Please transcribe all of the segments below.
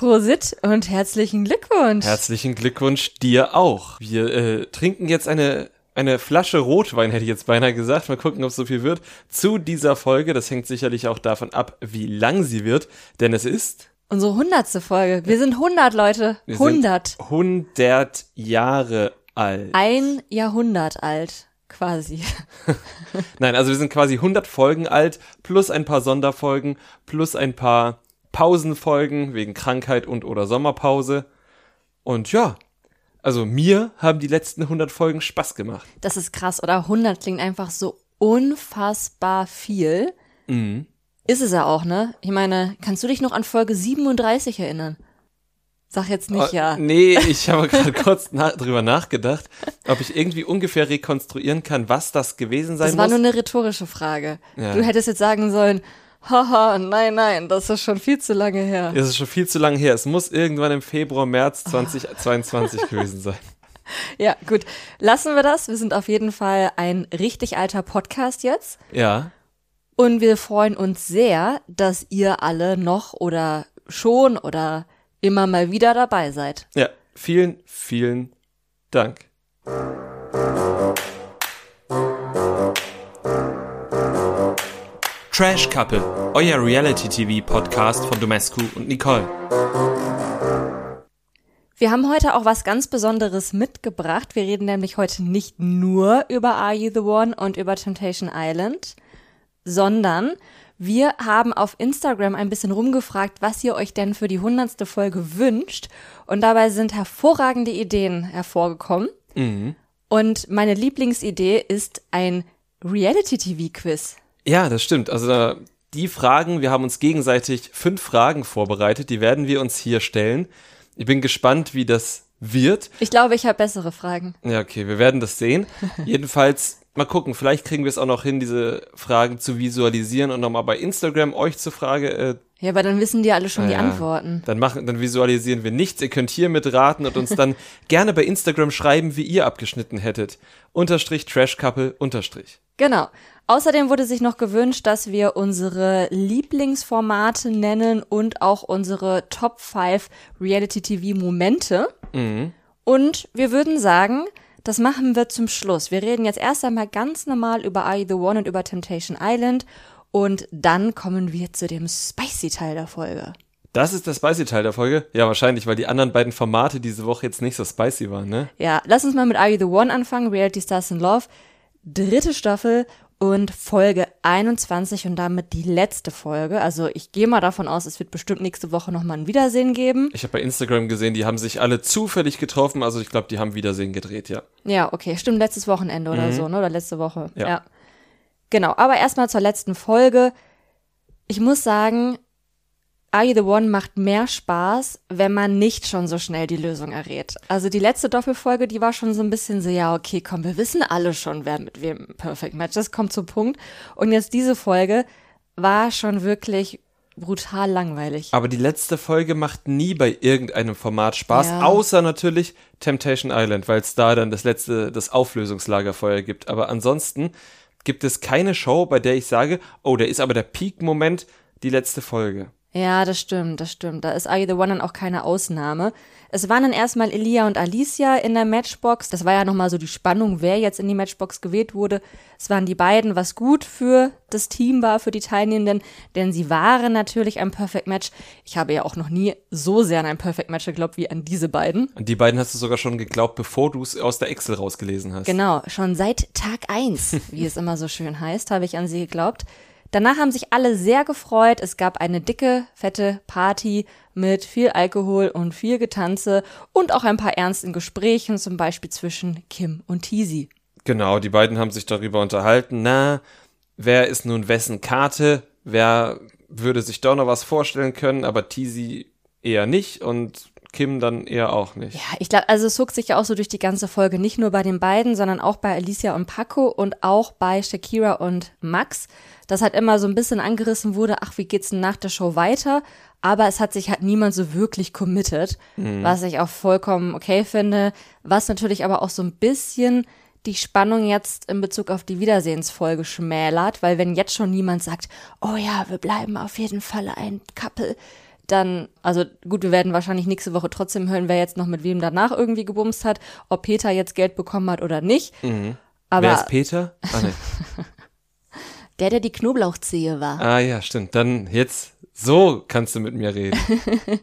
Prosit und herzlichen Glückwunsch. Herzlichen Glückwunsch dir auch. Wir äh, trinken jetzt eine eine Flasche Rotwein, hätte ich jetzt beinahe gesagt. Mal gucken, ob es so viel wird. Zu dieser Folge. Das hängt sicherlich auch davon ab, wie lang sie wird. Denn es ist. Unsere hundertste Folge. Wir sind 100, Leute. 100. 100 Jahre alt. Ein Jahrhundert alt. Quasi. Nein, also wir sind quasi 100 Folgen alt, plus ein paar Sonderfolgen, plus ein paar Pausenfolgen wegen Krankheit und oder Sommerpause. Und ja, also mir haben die letzten 100 Folgen Spaß gemacht. Das ist krass, oder? 100 klingt einfach so unfassbar viel. Mhm. Ist es ja auch, ne? Ich meine, kannst du dich noch an Folge 37 erinnern? Sag jetzt nicht oh, ja. Nee, ich habe gerade kurz na drüber nachgedacht, ob ich irgendwie ungefähr rekonstruieren kann, was das gewesen sein muss. Das war muss. nur eine rhetorische Frage. Ja. Du hättest jetzt sagen sollen, haha, nein, nein, das ist schon viel zu lange her. Das ist schon viel zu lange her. Es muss irgendwann im Februar, März 2022 gewesen sein. Ja, gut. Lassen wir das. Wir sind auf jeden Fall ein richtig alter Podcast jetzt. Ja. Und wir freuen uns sehr, dass ihr alle noch oder schon oder immer mal wieder dabei seid. Ja, vielen, vielen Dank. Trash Couple, euer Reality-TV-Podcast von Domescu und Nicole. Wir haben heute auch was ganz Besonderes mitgebracht. Wir reden nämlich heute nicht nur über Are You the One und über Temptation Island, sondern wir haben auf Instagram ein bisschen rumgefragt, was ihr euch denn für die hundertste Folge wünscht. Und dabei sind hervorragende Ideen hervorgekommen. Mhm. Und meine Lieblingsidee ist ein Reality-TV-Quiz. Ja, das stimmt. Also die Fragen, wir haben uns gegenseitig fünf Fragen vorbereitet, die werden wir uns hier stellen. Ich bin gespannt, wie das wird. Ich glaube, ich habe bessere Fragen. Ja, okay, wir werden das sehen. Jedenfalls, mal gucken, vielleicht kriegen wir es auch noch hin, diese Fragen zu visualisieren und nochmal bei Instagram euch zur Frage. Äh, ja, aber dann wissen die alle schon ja, die Antworten. Dann machen, dann visualisieren wir nichts. Ihr könnt hier mitraten und uns dann gerne bei Instagram schreiben, wie ihr abgeschnitten hättet. Unterstrich Trash Couple Unterstrich. Genau. Außerdem wurde sich noch gewünscht, dass wir unsere Lieblingsformate nennen und auch unsere Top 5 Reality TV Momente. Mhm. Und wir würden sagen, das machen wir zum Schluss. Wir reden jetzt erst einmal ganz normal über Are You the One und über Temptation Island und dann kommen wir zu dem spicy Teil der Folge. Das ist der spicy Teil der Folge? Ja, wahrscheinlich, weil die anderen beiden Formate diese Woche jetzt nicht so spicy waren, ne? Ja, lass uns mal mit Are You the One anfangen, Reality Stars in Love. Dritte Staffel und Folge 21 und damit die letzte Folge. Also ich gehe mal davon aus, es wird bestimmt nächste Woche nochmal ein Wiedersehen geben. Ich habe bei Instagram gesehen, die haben sich alle zufällig getroffen. Also ich glaube, die haben Wiedersehen gedreht, ja. Ja, okay. Stimmt, letztes Wochenende oder mhm. so, ne? Oder letzte Woche. Ja. ja. Genau, aber erstmal zur letzten Folge. Ich muss sagen, Are the One macht mehr Spaß, wenn man nicht schon so schnell die Lösung errät. Also die letzte Doppelfolge, die war schon so ein bisschen so, ja, okay, komm, wir wissen alle schon, wer mit wem Perfect Match ist, kommt zum Punkt. Und jetzt diese Folge war schon wirklich brutal langweilig. Aber die letzte Folge macht nie bei irgendeinem Format Spaß, ja. außer natürlich Temptation Island, weil es da dann das letzte, das Auflösungslagerfeuer gibt. Aber ansonsten gibt es keine Show, bei der ich sage, oh, der ist aber der Peak-Moment, die letzte Folge. Ja, das stimmt, das stimmt. Da ist Are You the One dann auch keine Ausnahme. Es waren dann erstmal Elia und Alicia in der Matchbox. Das war ja nochmal so die Spannung, wer jetzt in die Matchbox gewählt wurde. Es waren die beiden, was gut für das Team war, für die Teilnehmenden, denn sie waren natürlich ein Perfect Match. Ich habe ja auch noch nie so sehr an ein Perfect Match geglaubt wie an diese beiden. An die beiden hast du sogar schon geglaubt, bevor du es aus der Excel rausgelesen hast. Genau, schon seit Tag eins, wie es immer so schön heißt, habe ich an sie geglaubt. Danach haben sich alle sehr gefreut. Es gab eine dicke, fette Party mit viel Alkohol und viel Getanze und auch ein paar ernsten Gesprächen, zum Beispiel zwischen Kim und Teasy. Genau, die beiden haben sich darüber unterhalten, na, wer ist nun wessen Karte, wer würde sich doch noch was vorstellen können, aber Teasy eher nicht und Kim dann eher auch nicht. Ja, ich glaube, also es zog sich ja auch so durch die ganze Folge, nicht nur bei den beiden, sondern auch bei Alicia und Paco und auch bei Shakira und Max dass halt immer so ein bisschen angerissen wurde, ach, wie geht's denn nach der Show weiter? Aber es hat sich halt niemand so wirklich committed, mhm. was ich auch vollkommen okay finde, was natürlich aber auch so ein bisschen die Spannung jetzt in Bezug auf die Wiedersehensfolge schmälert, weil wenn jetzt schon niemand sagt, oh ja, wir bleiben auf jeden Fall ein Couple, dann, also gut, wir werden wahrscheinlich nächste Woche trotzdem hören, wer jetzt noch mit wem danach irgendwie gebumst hat, ob Peter jetzt Geld bekommen hat oder nicht. Mhm. Aber wer ist Peter? Ah, nee. der, der die Knoblauchzehe war. Ah ja, stimmt. Dann jetzt, so kannst du mit mir reden.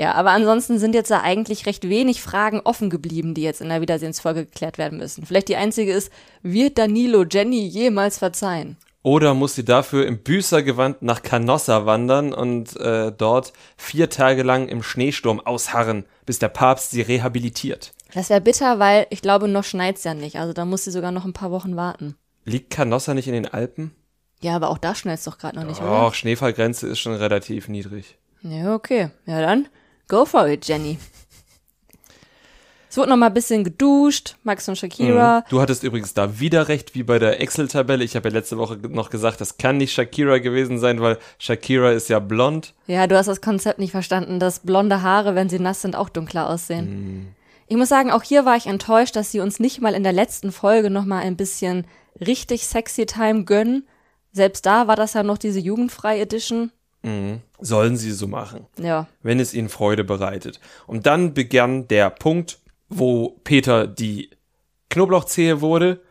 Ja, aber ansonsten sind jetzt da eigentlich recht wenig Fragen offen geblieben, die jetzt in der Wiedersehensfolge geklärt werden müssen. Vielleicht die einzige ist, wird Danilo Jenny jemals verzeihen? Oder muss sie dafür im Büßergewand nach Canossa wandern und äh, dort vier Tage lang im Schneesturm ausharren, bis der Papst sie rehabilitiert? Das wäre bitter, weil ich glaube, noch schneit's ja nicht. Also da muss sie sogar noch ein paar Wochen warten. Liegt Canossa nicht in den Alpen? Ja, aber auch da schneit's doch gerade noch nicht, oder? Doch, Schneefallgrenze ist schon relativ niedrig. Ja, okay. Ja, dann Go for it, Jenny. Es wurde noch mal ein bisschen geduscht, Max und Shakira. Mhm. Du hattest übrigens da wieder recht, wie bei der Excel-Tabelle. Ich habe ja letzte Woche noch gesagt, das kann nicht Shakira gewesen sein, weil Shakira ist ja blond. Ja, du hast das Konzept nicht verstanden, dass blonde Haare, wenn sie nass sind, auch dunkler aussehen. Mhm. Ich muss sagen, auch hier war ich enttäuscht, dass sie uns nicht mal in der letzten Folge noch mal ein bisschen richtig sexy Time gönnen. Selbst da war das ja noch diese jugendfrei Edition. Mhm. Sollen sie so machen. Ja. Wenn es ihnen Freude bereitet. Und dann begann der Punkt, wo Peter die Knoblauchzehe wurde.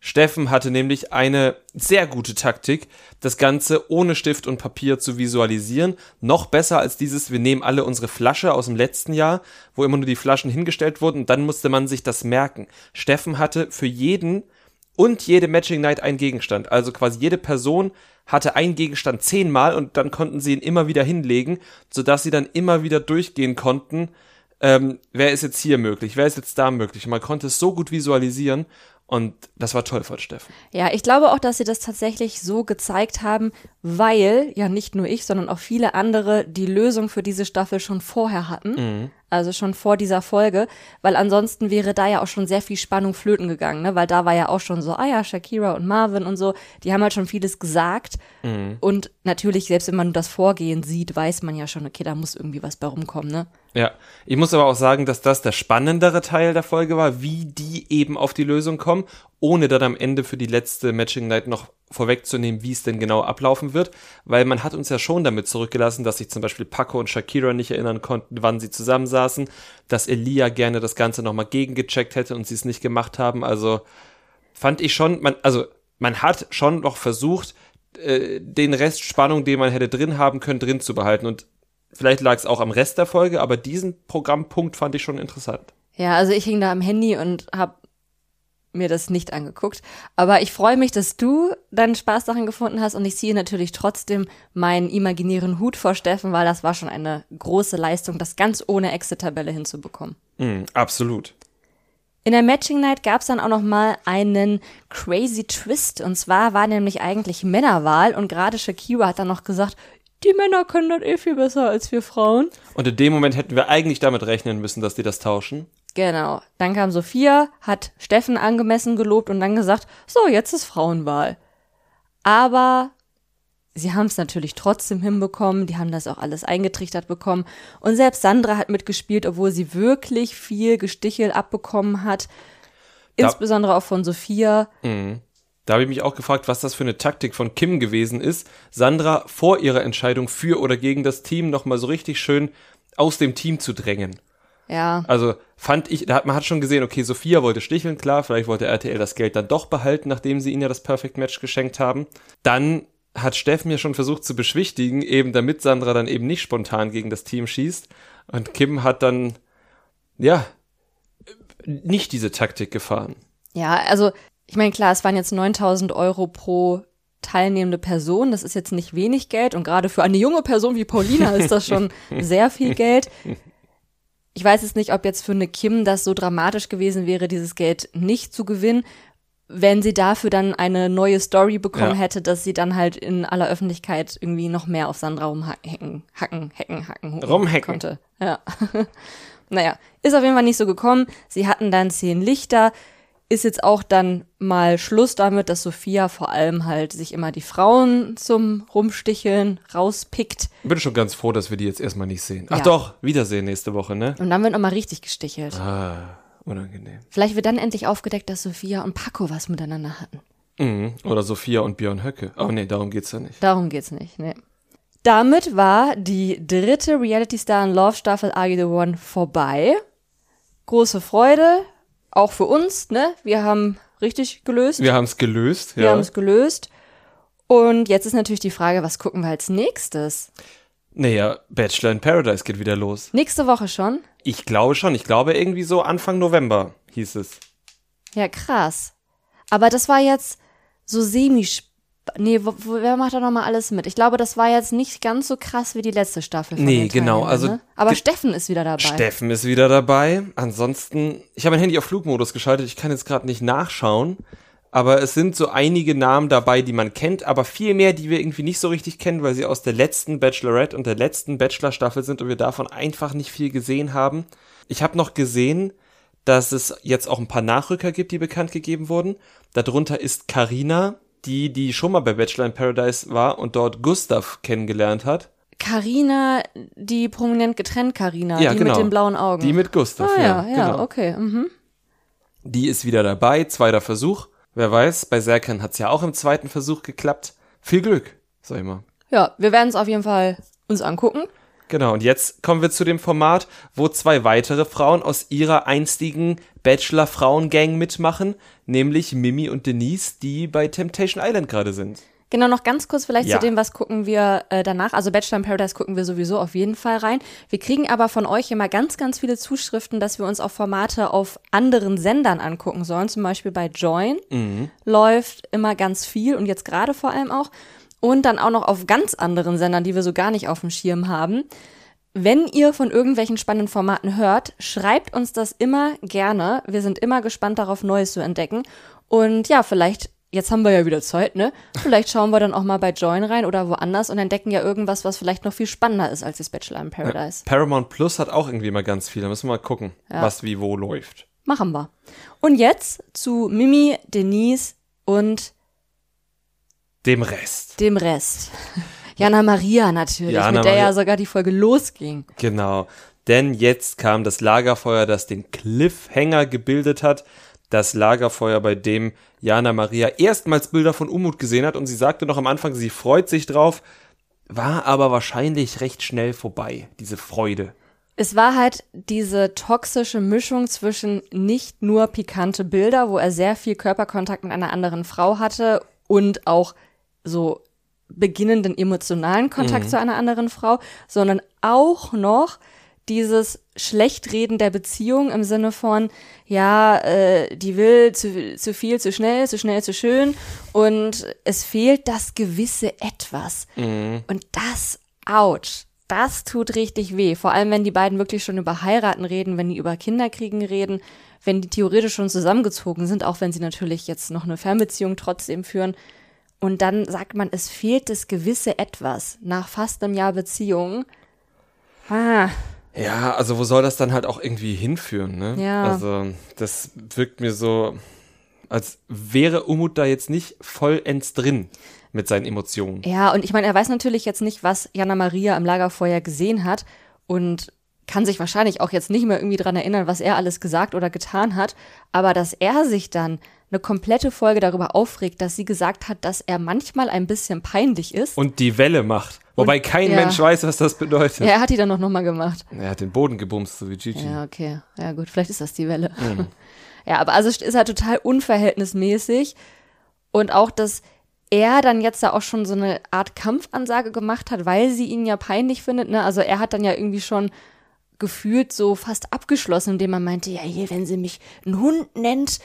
Steffen hatte nämlich eine sehr gute Taktik, das Ganze ohne Stift und Papier zu visualisieren. Noch besser als dieses, wir nehmen alle unsere Flasche aus dem letzten Jahr, wo immer nur die Flaschen hingestellt wurden dann musste man sich das merken. Steffen hatte für jeden und jede Matching Night einen Gegenstand. Also quasi jede Person hatte einen Gegenstand zehnmal und dann konnten sie ihn immer wieder hinlegen, sodass sie dann immer wieder durchgehen konnten, ähm, wer ist jetzt hier möglich, wer ist jetzt da möglich. Und man konnte es so gut visualisieren und das war toll von Steffen. Ja, ich glaube auch, dass sie das tatsächlich so gezeigt haben, weil ja nicht nur ich, sondern auch viele andere die Lösung für diese Staffel schon vorher hatten. Mhm. Also schon vor dieser Folge, weil ansonsten wäre da ja auch schon sehr viel Spannung flöten gegangen, ne? Weil da war ja auch schon so, ah ja, Shakira und Marvin und so, die haben halt schon vieles gesagt. Mhm. Und natürlich, selbst wenn man das Vorgehen sieht, weiß man ja schon, okay, da muss irgendwie was bei rumkommen, ne? Ja, ich muss aber auch sagen, dass das der spannendere Teil der Folge war, wie die eben auf die Lösung kommen, ohne dann am Ende für die letzte Matching Night noch vorwegzunehmen, wie es denn genau ablaufen wird, weil man hat uns ja schon damit zurückgelassen, dass sich zum Beispiel Paco und Shakira nicht erinnern konnten, wann sie zusammensaßen, dass Elia gerne das Ganze nochmal gegengecheckt hätte und sie es nicht gemacht haben. Also fand ich schon, man, also man hat schon noch versucht, äh, den Rest Spannung, den man hätte drin haben können, drin zu behalten. Und Vielleicht lag es auch am Rest der Folge, aber diesen Programmpunkt fand ich schon interessant. Ja, also ich hing da am Handy und habe mir das nicht angeguckt. Aber ich freue mich, dass du deinen Spaß daran gefunden hast und ich ziehe natürlich trotzdem meinen imaginären Hut vor Steffen, weil das war schon eine große Leistung, das ganz ohne Exit-Tabelle hinzubekommen. Mm, absolut. In der Matching Night gab es dann auch noch mal einen crazy Twist und zwar war nämlich eigentlich Männerwahl und gerade Shakira hat dann noch gesagt, die Männer können das eh viel besser als wir Frauen. Und in dem Moment hätten wir eigentlich damit rechnen müssen, dass die das tauschen. Genau. Dann kam Sophia, hat Steffen angemessen gelobt und dann gesagt, so, jetzt ist Frauenwahl. Aber sie haben es natürlich trotzdem hinbekommen, die haben das auch alles eingetrichtert bekommen. Und selbst Sandra hat mitgespielt, obwohl sie wirklich viel Gestichel abbekommen hat. Insbesondere auch von Sophia. Mhm. Da habe ich mich auch gefragt, was das für eine Taktik von Kim gewesen ist, Sandra vor ihrer Entscheidung für oder gegen das Team nochmal so richtig schön aus dem Team zu drängen. Ja. Also fand ich, da hat man hat schon gesehen, okay, Sophia wollte sticheln, klar, vielleicht wollte RTL das Geld dann doch behalten, nachdem sie ihnen ja das Perfect Match geschenkt haben. Dann hat Steffen ja schon versucht zu beschwichtigen, eben damit Sandra dann eben nicht spontan gegen das Team schießt. Und Kim hat dann, ja, nicht diese Taktik gefahren. Ja, also ich meine, klar, es waren jetzt 9000 Euro pro teilnehmende Person. Das ist jetzt nicht wenig Geld und gerade für eine junge Person wie Paulina ist das schon sehr viel Geld. Ich weiß jetzt nicht, ob jetzt für eine Kim das so dramatisch gewesen wäre, dieses Geld nicht zu gewinnen, wenn sie dafür dann eine neue Story bekommen ja. hätte, dass sie dann halt in aller Öffentlichkeit irgendwie noch mehr auf Sandra rumhacken, hacken, hacken, hacken rumhacken konnte. Ja. naja, ist auf jeden Fall nicht so gekommen. Sie hatten dann zehn Lichter ist jetzt auch dann mal Schluss damit, dass Sophia vor allem halt sich immer die Frauen zum Rumsticheln rauspickt. Bin schon ganz froh, dass wir die jetzt erstmal nicht sehen. Ach ja. doch, Wiedersehen nächste Woche, ne? Und dann wird nochmal richtig gestichelt. Ah, unangenehm. Vielleicht wird dann endlich aufgedeckt, dass Sophia und Paco was miteinander hatten. Mhm. Oder Sophia und Björn Höcke. Oh nee, darum geht's ja nicht. Darum geht's nicht, ne. Damit war die dritte Reality Star in Love Staffel Are You the One vorbei. Große Freude, auch für uns, ne? Wir haben richtig gelöst. Wir haben es gelöst, ja. Wir haben es gelöst. Und jetzt ist natürlich die Frage, was gucken wir als nächstes? Naja, Bachelor in Paradise geht wieder los. Nächste Woche schon? Ich glaube schon. Ich glaube irgendwie so Anfang November hieß es. Ja, krass. Aber das war jetzt so semi Nee, wo, wo, wer macht da nochmal alles mit? Ich glaube, das war jetzt nicht ganz so krass wie die letzte Staffel. Von nee, genau. Also, ne? Aber Steffen ist wieder dabei. Steffen ist wieder dabei. Ansonsten, ich habe mein Handy auf Flugmodus geschaltet. Ich kann jetzt gerade nicht nachschauen. Aber es sind so einige Namen dabei, die man kennt, aber viel mehr, die wir irgendwie nicht so richtig kennen, weil sie aus der letzten Bachelorette und der letzten Bachelor-Staffel sind und wir davon einfach nicht viel gesehen haben. Ich habe noch gesehen, dass es jetzt auch ein paar Nachrücker gibt, die bekannt gegeben wurden. Darunter ist Karina, die, die schon mal bei Bachelor in Paradise war und dort Gustav kennengelernt hat. Karina, die prominent getrennt Karina, ja, die genau. mit den blauen Augen. Die mit Gustav, ah, ja, ja, ja genau. okay. Mhm. Die ist wieder dabei, zweiter Versuch. Wer weiß, bei Serkan hat es ja auch im zweiten Versuch geklappt. Viel Glück, sag ich mal. Ja, wir werden es auf jeden Fall uns angucken. Genau, und jetzt kommen wir zu dem Format, wo zwei weitere Frauen aus ihrer einstigen Bachelor-Frauen-Gang mitmachen, nämlich Mimi und Denise, die bei Temptation Island gerade sind. Genau, noch ganz kurz vielleicht ja. zu dem, was gucken wir äh, danach. Also Bachelor in Paradise gucken wir sowieso auf jeden Fall rein. Wir kriegen aber von euch immer ganz, ganz viele Zuschriften, dass wir uns auch Formate auf anderen Sendern angucken sollen. Zum Beispiel bei Join mhm. läuft immer ganz viel und jetzt gerade vor allem auch. Und dann auch noch auf ganz anderen Sendern, die wir so gar nicht auf dem Schirm haben. Wenn ihr von irgendwelchen spannenden Formaten hört, schreibt uns das immer gerne. Wir sind immer gespannt darauf, Neues zu entdecken. Und ja, vielleicht jetzt haben wir ja wieder Zeit, ne? Vielleicht schauen wir dann auch mal bei Join rein oder woanders und entdecken ja irgendwas, was vielleicht noch viel spannender ist als das Bachelor in Paradise. Paramount Plus hat auch irgendwie mal ganz viel. Da müssen wir mal gucken, ja. was wie wo läuft. Machen wir. Und jetzt zu Mimi, Denise und dem Rest. Dem Rest. Jana Maria natürlich, Jana mit der Maria. ja sogar die Folge losging. Genau. Denn jetzt kam das Lagerfeuer, das den Cliffhanger gebildet hat das Lagerfeuer, bei dem Jana Maria erstmals Bilder von Umut gesehen hat und sie sagte noch am Anfang, sie freut sich drauf, war aber wahrscheinlich recht schnell vorbei, diese Freude. Es war halt diese toxische Mischung zwischen nicht nur pikante Bilder, wo er sehr viel Körperkontakt mit einer anderen Frau hatte und auch so beginnenden emotionalen Kontakt mhm. zu einer anderen Frau, sondern auch noch dieses Schlechtreden der Beziehung im Sinne von, ja, äh, die will zu, zu viel, zu schnell, zu schnell, zu schön und es fehlt das gewisse Etwas. Mhm. Und das, ouch, das tut richtig weh. Vor allem, wenn die beiden wirklich schon über Heiraten reden, wenn die über Kinderkriegen reden, wenn die theoretisch schon zusammengezogen sind, auch wenn sie natürlich jetzt noch eine Fernbeziehung trotzdem führen. Und dann sagt man, es fehlt das gewisse Etwas nach fast einem Jahr Beziehung. Ah, ja, also wo soll das dann halt auch irgendwie hinführen, ne? Ja. Also das wirkt mir so, als wäre Umut da jetzt nicht vollends drin mit seinen Emotionen. Ja, und ich meine, er weiß natürlich jetzt nicht, was Jana Maria im Lagerfeuer gesehen hat und kann sich wahrscheinlich auch jetzt nicht mehr irgendwie dran erinnern, was er alles gesagt oder getan hat, aber dass er sich dann eine komplette Folge darüber aufregt, dass sie gesagt hat, dass er manchmal ein bisschen peinlich ist. Und die Welle macht. Wobei und, kein ja. Mensch weiß, was das bedeutet. Ja, er hat die dann auch nochmal gemacht. Er hat den Boden gebumst, so wie Gigi. Ja, okay. Ja, gut, vielleicht ist das die Welle. Mhm. Ja, aber also ist halt total unverhältnismäßig. Und auch, dass er dann jetzt da auch schon so eine Art Kampfansage gemacht hat, weil sie ihn ja peinlich findet. Ne? Also er hat dann ja irgendwie schon gefühlt so fast abgeschlossen, indem er meinte, ja, hier, wenn sie mich einen Hund nennt,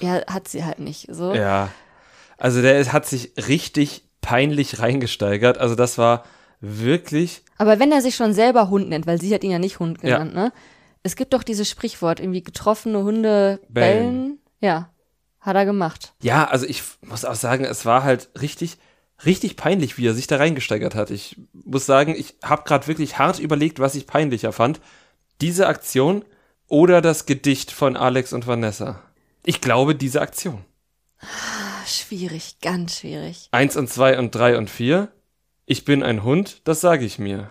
ja, hat sie halt nicht. So. Ja. Also der hat sich richtig peinlich reingesteigert. Also das war wirklich. Aber wenn er sich schon selber Hund nennt, weil sie hat ihn ja nicht Hund genannt, ja. ne? Es gibt doch dieses Sprichwort, irgendwie getroffene Hunde bellen. bellen. Ja, hat er gemacht. Ja, also ich muss auch sagen, es war halt richtig, richtig peinlich, wie er sich da reingesteigert hat. Ich muss sagen, ich habe gerade wirklich hart überlegt, was ich peinlicher fand. Diese Aktion oder das Gedicht von Alex und Vanessa. Ich glaube, diese Aktion. Ah, schwierig, ganz schwierig. Eins und zwei und drei und vier. Ich bin ein Hund, das sage ich mir.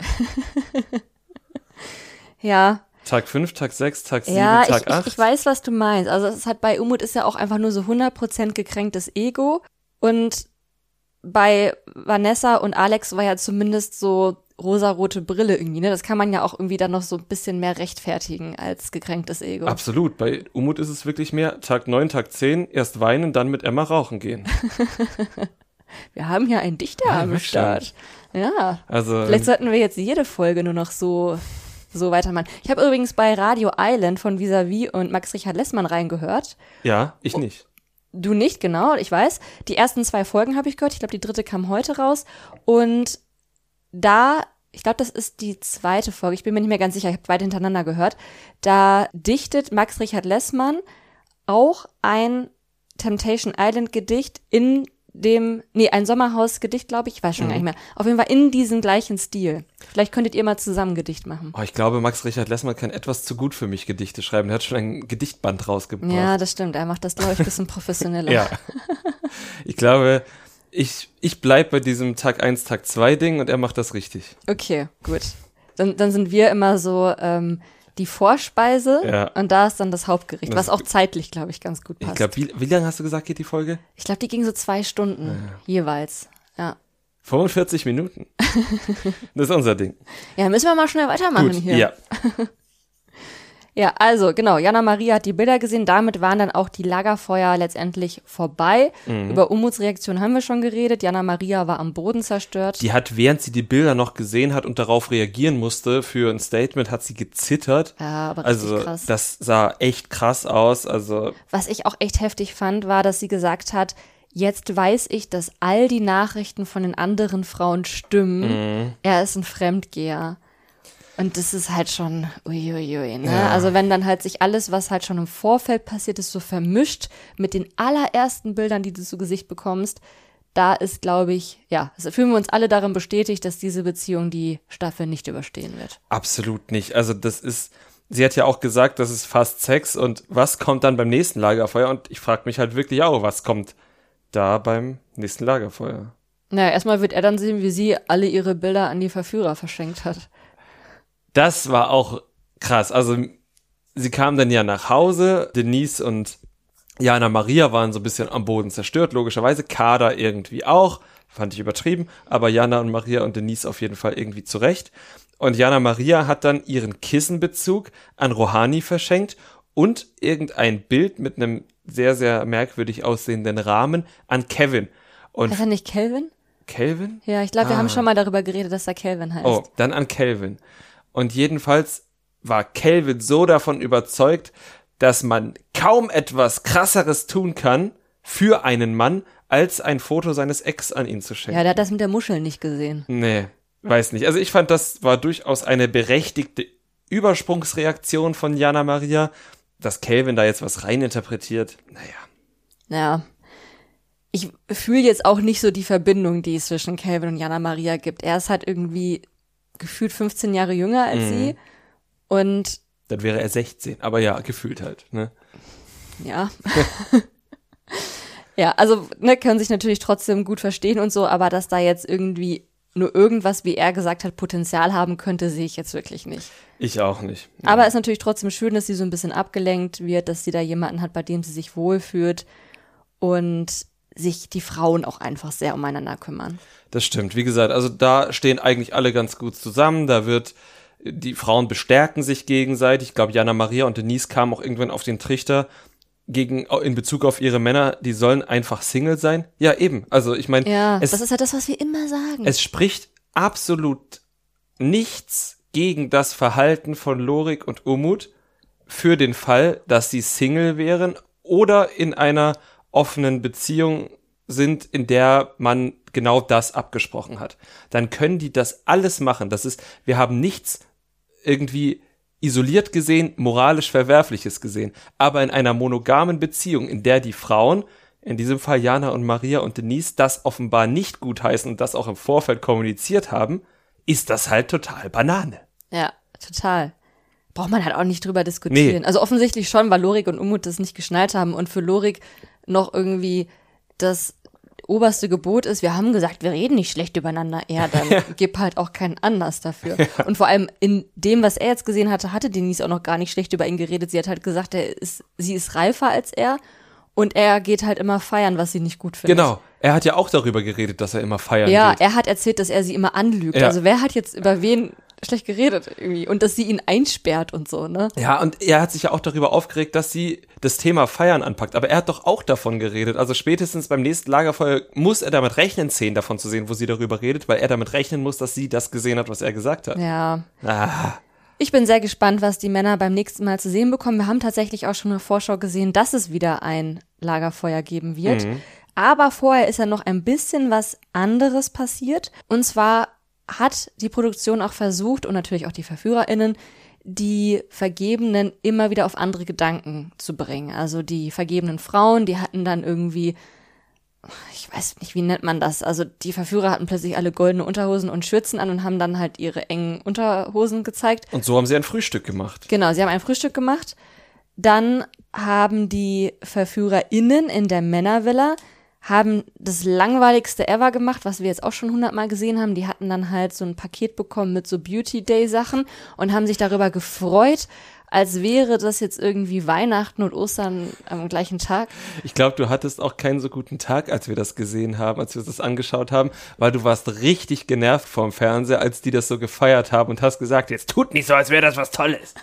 ja. Tag 5, Tag 6, Tag 7, ja, Tag 8. Ich, ich weiß, was du meinst. Also es hat bei Umut ist ja auch einfach nur so 100% gekränktes Ego und bei Vanessa und Alex war ja zumindest so rosarote Brille irgendwie, ne? Das kann man ja auch irgendwie dann noch so ein bisschen mehr rechtfertigen als gekränktes Ego. Absolut. Bei Umut ist es wirklich mehr Tag 9, Tag 10, erst weinen, dann mit Emma rauchen gehen. wir haben hier einen Dichter ja, am Start. Ja. Also, Vielleicht sollten wir jetzt jede Folge nur noch so so weitermachen. Ich habe übrigens bei Radio Island von Visavi und Max Richard Lessmann reingehört. Ja, ich nicht. Du nicht, genau, ich weiß. Die ersten zwei Folgen habe ich gehört. Ich glaube, die dritte kam heute raus. Und da, ich glaube, das ist die zweite Folge. Ich bin mir nicht mehr ganz sicher. Ich habe beide hintereinander gehört. Da dichtet Max Richard Lessmann auch ein Temptation Island Gedicht in dem, nee, ein Sommerhausgedicht, glaube ich, ich weiß schon mhm. gar nicht mehr. Auf jeden Fall in diesem gleichen Stil. Vielleicht könntet ihr mal zusammen Gedicht machen. Oh, ich glaube, Max Richard Lessmann kann etwas zu gut für mich Gedichte schreiben. Er hat schon ein Gedichtband rausgebracht. Ja, das stimmt. Er macht das, glaube ich, ein bisschen professioneller. ja. Ich glaube, ich, ich bleib bei diesem Tag 1, Tag 2 Ding und er macht das richtig. Okay, gut. Dann, dann sind wir immer so, ähm, die Vorspeise ja. und da ist dann das Hauptgericht, was auch zeitlich, glaube ich, ganz gut passt. Ich glaube, wie, wie lange hast du gesagt, geht die Folge? Ich glaube, die ging so zwei Stunden ja. jeweils. Ja. 45 Minuten. das ist unser Ding. Ja, müssen wir mal schnell weitermachen gut, hier. Ja. Ja, also genau, Jana Maria hat die Bilder gesehen, damit waren dann auch die Lagerfeuer letztendlich vorbei. Mhm. Über Umuts Reaktion haben wir schon geredet. Jana Maria war am Boden zerstört. Die hat, während sie die Bilder noch gesehen hat und darauf reagieren musste für ein Statement, hat sie gezittert. Ja, aber also krass. das sah echt krass aus. Also was ich auch echt heftig fand, war, dass sie gesagt hat, Jetzt weiß ich, dass all die Nachrichten von den anderen Frauen stimmen. Mhm. Er ist ein Fremdgeher. Und das ist halt schon uiuiui, ne? Ja. Also wenn dann halt sich alles, was halt schon im Vorfeld passiert ist, so vermischt mit den allerersten Bildern, die du zu Gesicht bekommst, da ist, glaube ich, ja, also fühlen wir uns alle darin bestätigt, dass diese Beziehung die Staffel nicht überstehen wird. Absolut nicht. Also das ist, sie hat ja auch gesagt, das ist fast Sex und was kommt dann beim nächsten Lagerfeuer? Und ich frage mich halt wirklich auch, was kommt da beim nächsten Lagerfeuer? Naja, erstmal wird er dann sehen, wie sie alle ihre Bilder an die Verführer verschenkt hat das war auch krass. Also sie kamen dann ja nach Hause, Denise und Jana Maria waren so ein bisschen am Boden zerstört, logischerweise. Kader irgendwie auch, fand ich übertrieben, aber Jana und Maria und Denise auf jeden Fall irgendwie zurecht. Und Jana Maria hat dann ihren Kissenbezug an Rohani verschenkt und irgendein Bild mit einem sehr, sehr merkwürdig aussehenden Rahmen an Kevin. Und heißt er nicht Kelvin? Kelvin? Ja, ich glaube, wir ah. haben schon mal darüber geredet, dass er Kelvin heißt. Oh, dann an Kelvin. Und jedenfalls war Kelvin so davon überzeugt, dass man kaum etwas krasseres tun kann für einen Mann, als ein Foto seines Ex an ihn zu schenken. Ja, der hat das mit der Muschel nicht gesehen. Nee, weiß nicht. Also ich fand, das war durchaus eine berechtigte Übersprungsreaktion von Jana Maria, dass Kelvin da jetzt was reininterpretiert. Naja. Ja. Ich fühle jetzt auch nicht so die Verbindung, die es zwischen Kelvin und Jana Maria gibt. Er ist halt irgendwie gefühlt 15 Jahre jünger als mhm. sie. Und dann wäre er 16, aber ja, gefühlt halt, ne? Ja. ja, also, ne, können sich natürlich trotzdem gut verstehen und so, aber dass da jetzt irgendwie nur irgendwas, wie er gesagt hat, Potenzial haben könnte, sehe ich jetzt wirklich nicht. Ich auch nicht. Ja. Aber es ist natürlich trotzdem schön, dass sie so ein bisschen abgelenkt wird, dass sie da jemanden hat, bei dem sie sich wohlfühlt und sich die Frauen auch einfach sehr umeinander kümmern. Das stimmt. Wie gesagt, also da stehen eigentlich alle ganz gut zusammen. Da wird die Frauen bestärken sich gegenseitig. Ich glaube, Jana Maria und Denise kamen auch irgendwann auf den Trichter gegen in Bezug auf ihre Männer, die sollen einfach Single sein. Ja, eben. Also ich meine, ja, das ist ja das, was wir immer sagen. Es spricht absolut nichts gegen das Verhalten von Lorik und Umut für den Fall, dass sie Single wären oder in einer offenen Beziehung sind, in der man genau das abgesprochen hat. Dann können die das alles machen. Das ist, wir haben nichts irgendwie isoliert gesehen, moralisch Verwerfliches gesehen. Aber in einer monogamen Beziehung, in der die Frauen, in diesem Fall Jana und Maria und Denise, das offenbar nicht gutheißen und das auch im Vorfeld kommuniziert haben, ist das halt total Banane. Ja, total. Braucht man halt auch nicht drüber diskutieren. Nee. Also offensichtlich schon, weil Lorik und Umut das nicht geschnallt haben und für Lorik noch irgendwie das oberste Gebot ist, wir haben gesagt, wir reden nicht schlecht übereinander. Ja, dann ja. gib halt auch keinen Anlass dafür. Ja. Und vor allem in dem, was er jetzt gesehen hatte, hatte Denise auch noch gar nicht schlecht über ihn geredet. Sie hat halt gesagt, er ist, sie ist reifer als er Und er geht halt immer feiern, was sie nicht gut findet. Genau. Er hat ja auch darüber geredet, dass er immer feiern ja, geht. Ja, er hat erzählt, dass er sie immer anlügt. Ja. Also wer hat jetzt über wen schlecht geredet irgendwie und dass sie ihn einsperrt und so, ne? Ja, und er hat sich ja auch darüber aufgeregt, dass sie das Thema Feiern anpackt. Aber er hat doch auch davon geredet. Also spätestens beim nächsten Lagerfeuer muss er damit rechnen, Szenen davon zu sehen, wo sie darüber redet, weil er damit rechnen muss, dass sie das gesehen hat, was er gesagt hat. Ja. Ah. Ich bin sehr gespannt, was die Männer beim nächsten Mal zu sehen bekommen. Wir haben tatsächlich auch schon eine Vorschau gesehen, dass es wieder ein Lagerfeuer geben wird. Mhm. Aber vorher ist ja noch ein bisschen was anderes passiert. Und zwar hat die Produktion auch versucht und natürlich auch die VerführerInnen, die Vergebenen immer wieder auf andere Gedanken zu bringen. Also die vergebenen Frauen, die hatten dann irgendwie, ich weiß nicht, wie nennt man das? Also die Verführer hatten plötzlich alle goldene Unterhosen und Schürzen an und haben dann halt ihre engen Unterhosen gezeigt. Und so haben sie ein Frühstück gemacht. Genau, sie haben ein Frühstück gemacht. Dann haben die VerführerInnen in der Männervilla haben das langweiligste ever gemacht, was wir jetzt auch schon hundertmal gesehen haben. Die hatten dann halt so ein Paket bekommen mit so Beauty Day Sachen und haben sich darüber gefreut, als wäre das jetzt irgendwie Weihnachten und Ostern am gleichen Tag. Ich glaube, du hattest auch keinen so guten Tag, als wir das gesehen haben, als wir das angeschaut haben, weil du warst richtig genervt vom Fernseher, als die das so gefeiert haben und hast gesagt, jetzt tut nicht so, als wäre das was Tolles.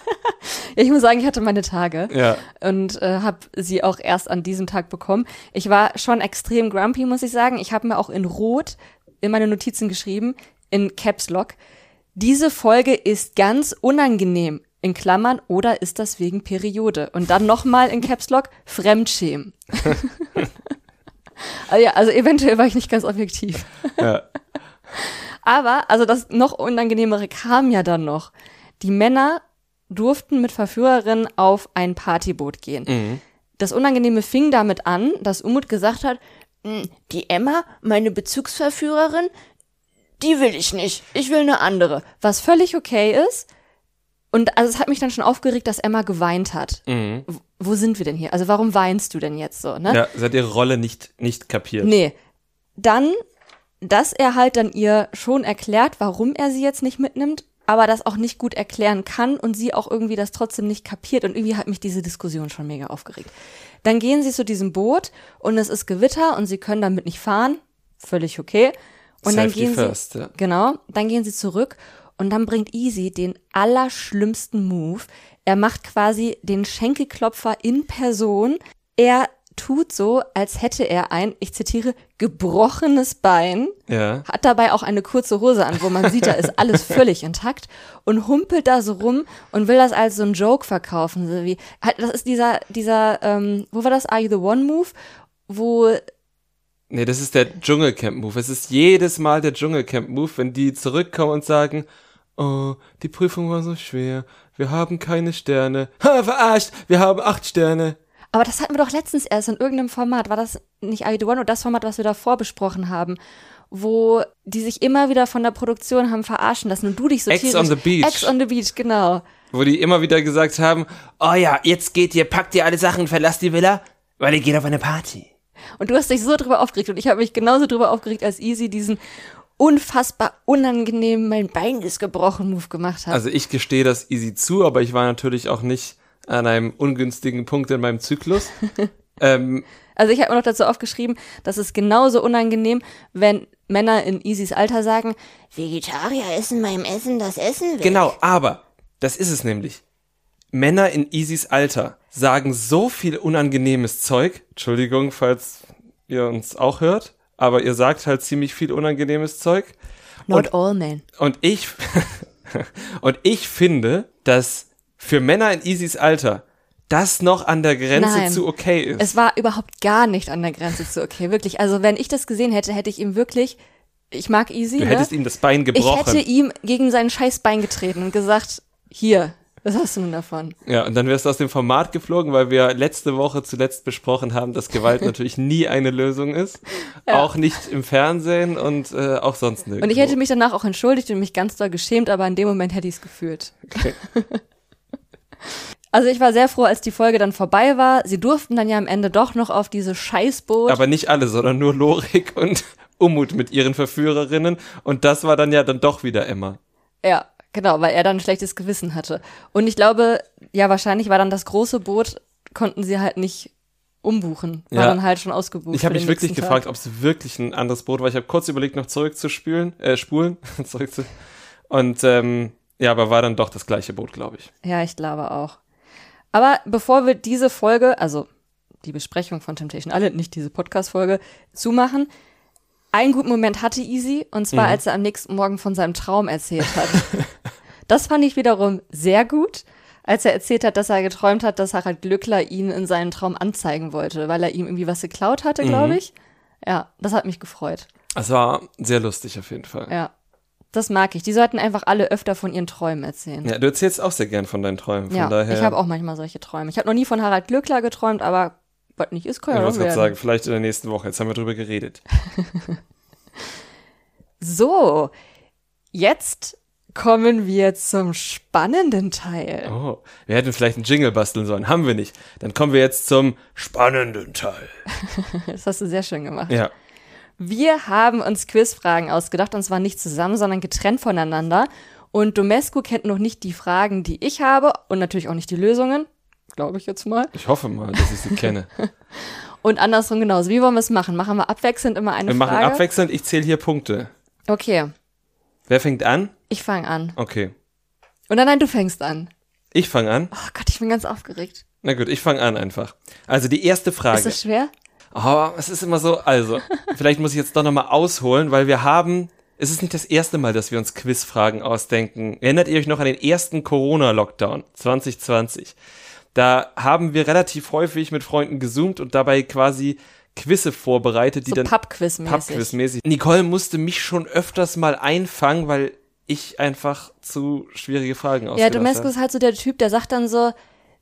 ja, ich muss sagen, ich hatte meine Tage ja. und äh, habe sie auch erst an diesem Tag bekommen. Ich war schon extrem grumpy, muss ich sagen. Ich habe mir auch in Rot in meine Notizen geschrieben, in Caps Lock. Diese Folge ist ganz unangenehm in Klammern oder ist das wegen Periode? Und dann nochmal in Caps Lock Fremdschämen. also ja, also eventuell war ich nicht ganz objektiv. Ja. Aber, also das noch unangenehmere kam ja dann noch. Die Männer durften mit Verführerinnen auf ein Partyboot gehen. Mhm. Das Unangenehme fing damit an, dass Umut gesagt hat, hm, die Emma, meine Bezugsverführerin, die will ich nicht. Ich will eine andere. Was völlig okay ist, und also es hat mich dann schon aufgeregt, dass Emma geweint hat. Mhm. Wo sind wir denn hier? Also warum weinst du denn jetzt so, ne? Ja, sie hat ihre Rolle nicht, nicht kapiert. Nee. Dann, dass er halt dann ihr schon erklärt, warum er sie jetzt nicht mitnimmt, aber das auch nicht gut erklären kann und sie auch irgendwie das trotzdem nicht kapiert. Und irgendwie hat mich diese Diskussion schon mega aufgeregt. Dann gehen sie zu diesem Boot und es ist Gewitter und sie können damit nicht fahren. Völlig okay. Und Safety dann gehen first, sie, ja. genau, dann gehen sie zurück und dann bringt Easy den allerschlimmsten Move. Er macht quasi den Schenkelklopfer in Person. Er tut so, als hätte er ein, ich zitiere, gebrochenes Bein, ja. hat dabei auch eine kurze Hose an, wo man sieht, da ist alles völlig intakt und humpelt da so rum und will das als so ein Joke verkaufen, so wie, das ist dieser, dieser, ähm, wo war das, Are You the One Move, wo Nee, das ist der Dschungelcamp-Move. Es ist jedes Mal der Dschungelcamp-Move, wenn die zurückkommen und sagen, Oh, die Prüfung war so schwer. Wir haben keine Sterne. Ha, verarscht! Wir haben acht Sterne. Aber das hatten wir doch letztens erst in irgendeinem Format. War das nicht I Do One oder das Format, was wir davor besprochen haben? Wo die sich immer wieder von der Produktion haben verarschen lassen und du dich so Ex on the Beach. Ex on the Beach, genau. Wo die immer wieder gesagt haben, oh ja, jetzt geht ihr, packt ihr alle Sachen, verlasst die Villa, weil ihr geht auf eine Party. Und du hast dich so drüber aufgeregt und ich habe mich genauso drüber aufgeregt, als Easy diesen unfassbar unangenehm mein Bein ist gebrochen Move gemacht hat. Also ich gestehe das easy zu, aber ich war natürlich auch nicht an einem ungünstigen Punkt in meinem Zyklus. ähm, also ich habe mir noch dazu aufgeschrieben, dass es genauso unangenehm, wenn Männer in Easys Alter sagen, Vegetarier essen beim Essen das Essen weg. Genau, aber das ist es nämlich. Männer in Easys Alter sagen so viel unangenehmes Zeug. Entschuldigung, falls ihr uns auch hört aber ihr sagt halt ziemlich viel unangenehmes Zeug. Not und, all men. Und ich, und ich finde, dass für Männer in Easys Alter das noch an der Grenze Nein, zu okay ist. Es war überhaupt gar nicht an der Grenze zu okay, wirklich. Also wenn ich das gesehen hätte, hätte ich ihm wirklich, ich mag Easy. Du hättest ne? ihm das Bein gebrochen. Ich hätte ihm gegen sein scheiß Bein getreten und gesagt, hier, was hast du nun davon? Ja, und dann wärst du aus dem Format geflogen, weil wir letzte Woche zuletzt besprochen haben, dass Gewalt natürlich nie eine Lösung ist. Ja. Auch nicht im Fernsehen und äh, auch sonst nirgendwo. Und ich hätte mich danach auch entschuldigt und mich ganz doll geschämt, aber in dem Moment hätte ich es gefühlt. Okay. Also ich war sehr froh, als die Folge dann vorbei war. Sie durften dann ja am Ende doch noch auf diese Scheißboot. Aber nicht alle, sondern nur Lorik und Umut mit ihren Verführerinnen. Und das war dann ja dann doch wieder Emma. Ja, Genau, weil er dann ein schlechtes Gewissen hatte. Und ich glaube, ja, wahrscheinlich war dann das große Boot, konnten sie halt nicht umbuchen. War ja. dann halt schon ausgebucht. Ich habe mich wirklich gefragt, ob es wirklich ein anderes Brot war. Ich habe kurz überlegt, noch zurückzuspülen, äh, spulen, zurück zu. Und ähm, ja, aber war dann doch das gleiche Boot, glaube ich. Ja, ich glaube auch. Aber bevor wir diese Folge, also die Besprechung von Temptation Island, nicht diese Podcast-Folge, zumachen, einen guten Moment hatte Easy, und zwar mhm. als er am nächsten Morgen von seinem Traum erzählt hat. das fand ich wiederum sehr gut, als er erzählt hat, dass er geträumt hat, dass Harald Glückler ihn in seinen Traum anzeigen wollte, weil er ihm irgendwie was geklaut hatte, glaube mhm. ich. Ja, das hat mich gefreut. Es war sehr lustig auf jeden Fall. Ja. Das mag ich. Die sollten einfach alle öfter von ihren Träumen erzählen. Ja, du erzählst auch sehr gern von deinen Träumen. Von ja, daher... ich habe auch manchmal solche Träume. Ich habe noch nie von Harald Glückler geträumt, aber was nicht ist, kann ja, ja Ich sagen, vielleicht in der nächsten Woche. Jetzt haben wir drüber geredet. so, jetzt kommen wir zum spannenden Teil. Oh, wir hätten vielleicht einen Jingle basteln sollen. Haben wir nicht. Dann kommen wir jetzt zum spannenden Teil. das hast du sehr schön gemacht. Ja. Wir haben uns Quizfragen ausgedacht und zwar nicht zusammen, sondern getrennt voneinander. Und Domescu kennt noch nicht die Fragen, die ich habe und natürlich auch nicht die Lösungen. Glaube ich jetzt mal. Ich hoffe mal, dass ich sie kenne. und andersrum genauso. Wie wollen wir es machen? Machen wir abwechselnd immer eine wir Frage? Wir machen abwechselnd. Ich zähle hier Punkte. Okay. Wer fängt an? Ich fange an. Okay. Und dann nein, du fängst an. Ich fange an? Oh Gott, ich bin ganz aufgeregt. Na gut, ich fange an einfach. Also die erste Frage. Ist das schwer? Oh, es ist immer so, also, vielleicht muss ich jetzt doch nochmal ausholen, weil wir haben, es ist nicht das erste Mal, dass wir uns Quizfragen ausdenken. Erinnert ihr euch noch an den ersten Corona-Lockdown 2020? Da haben wir relativ häufig mit Freunden gezoomt und dabei quasi Quizze vorbereitet, die so dann Pubquiz-mäßig. mäßig Nicole musste mich schon öfters mal einfangen, weil ich einfach zu schwierige Fragen ausgedacht Ja, Domescu ist halt so der Typ, der sagt dann so,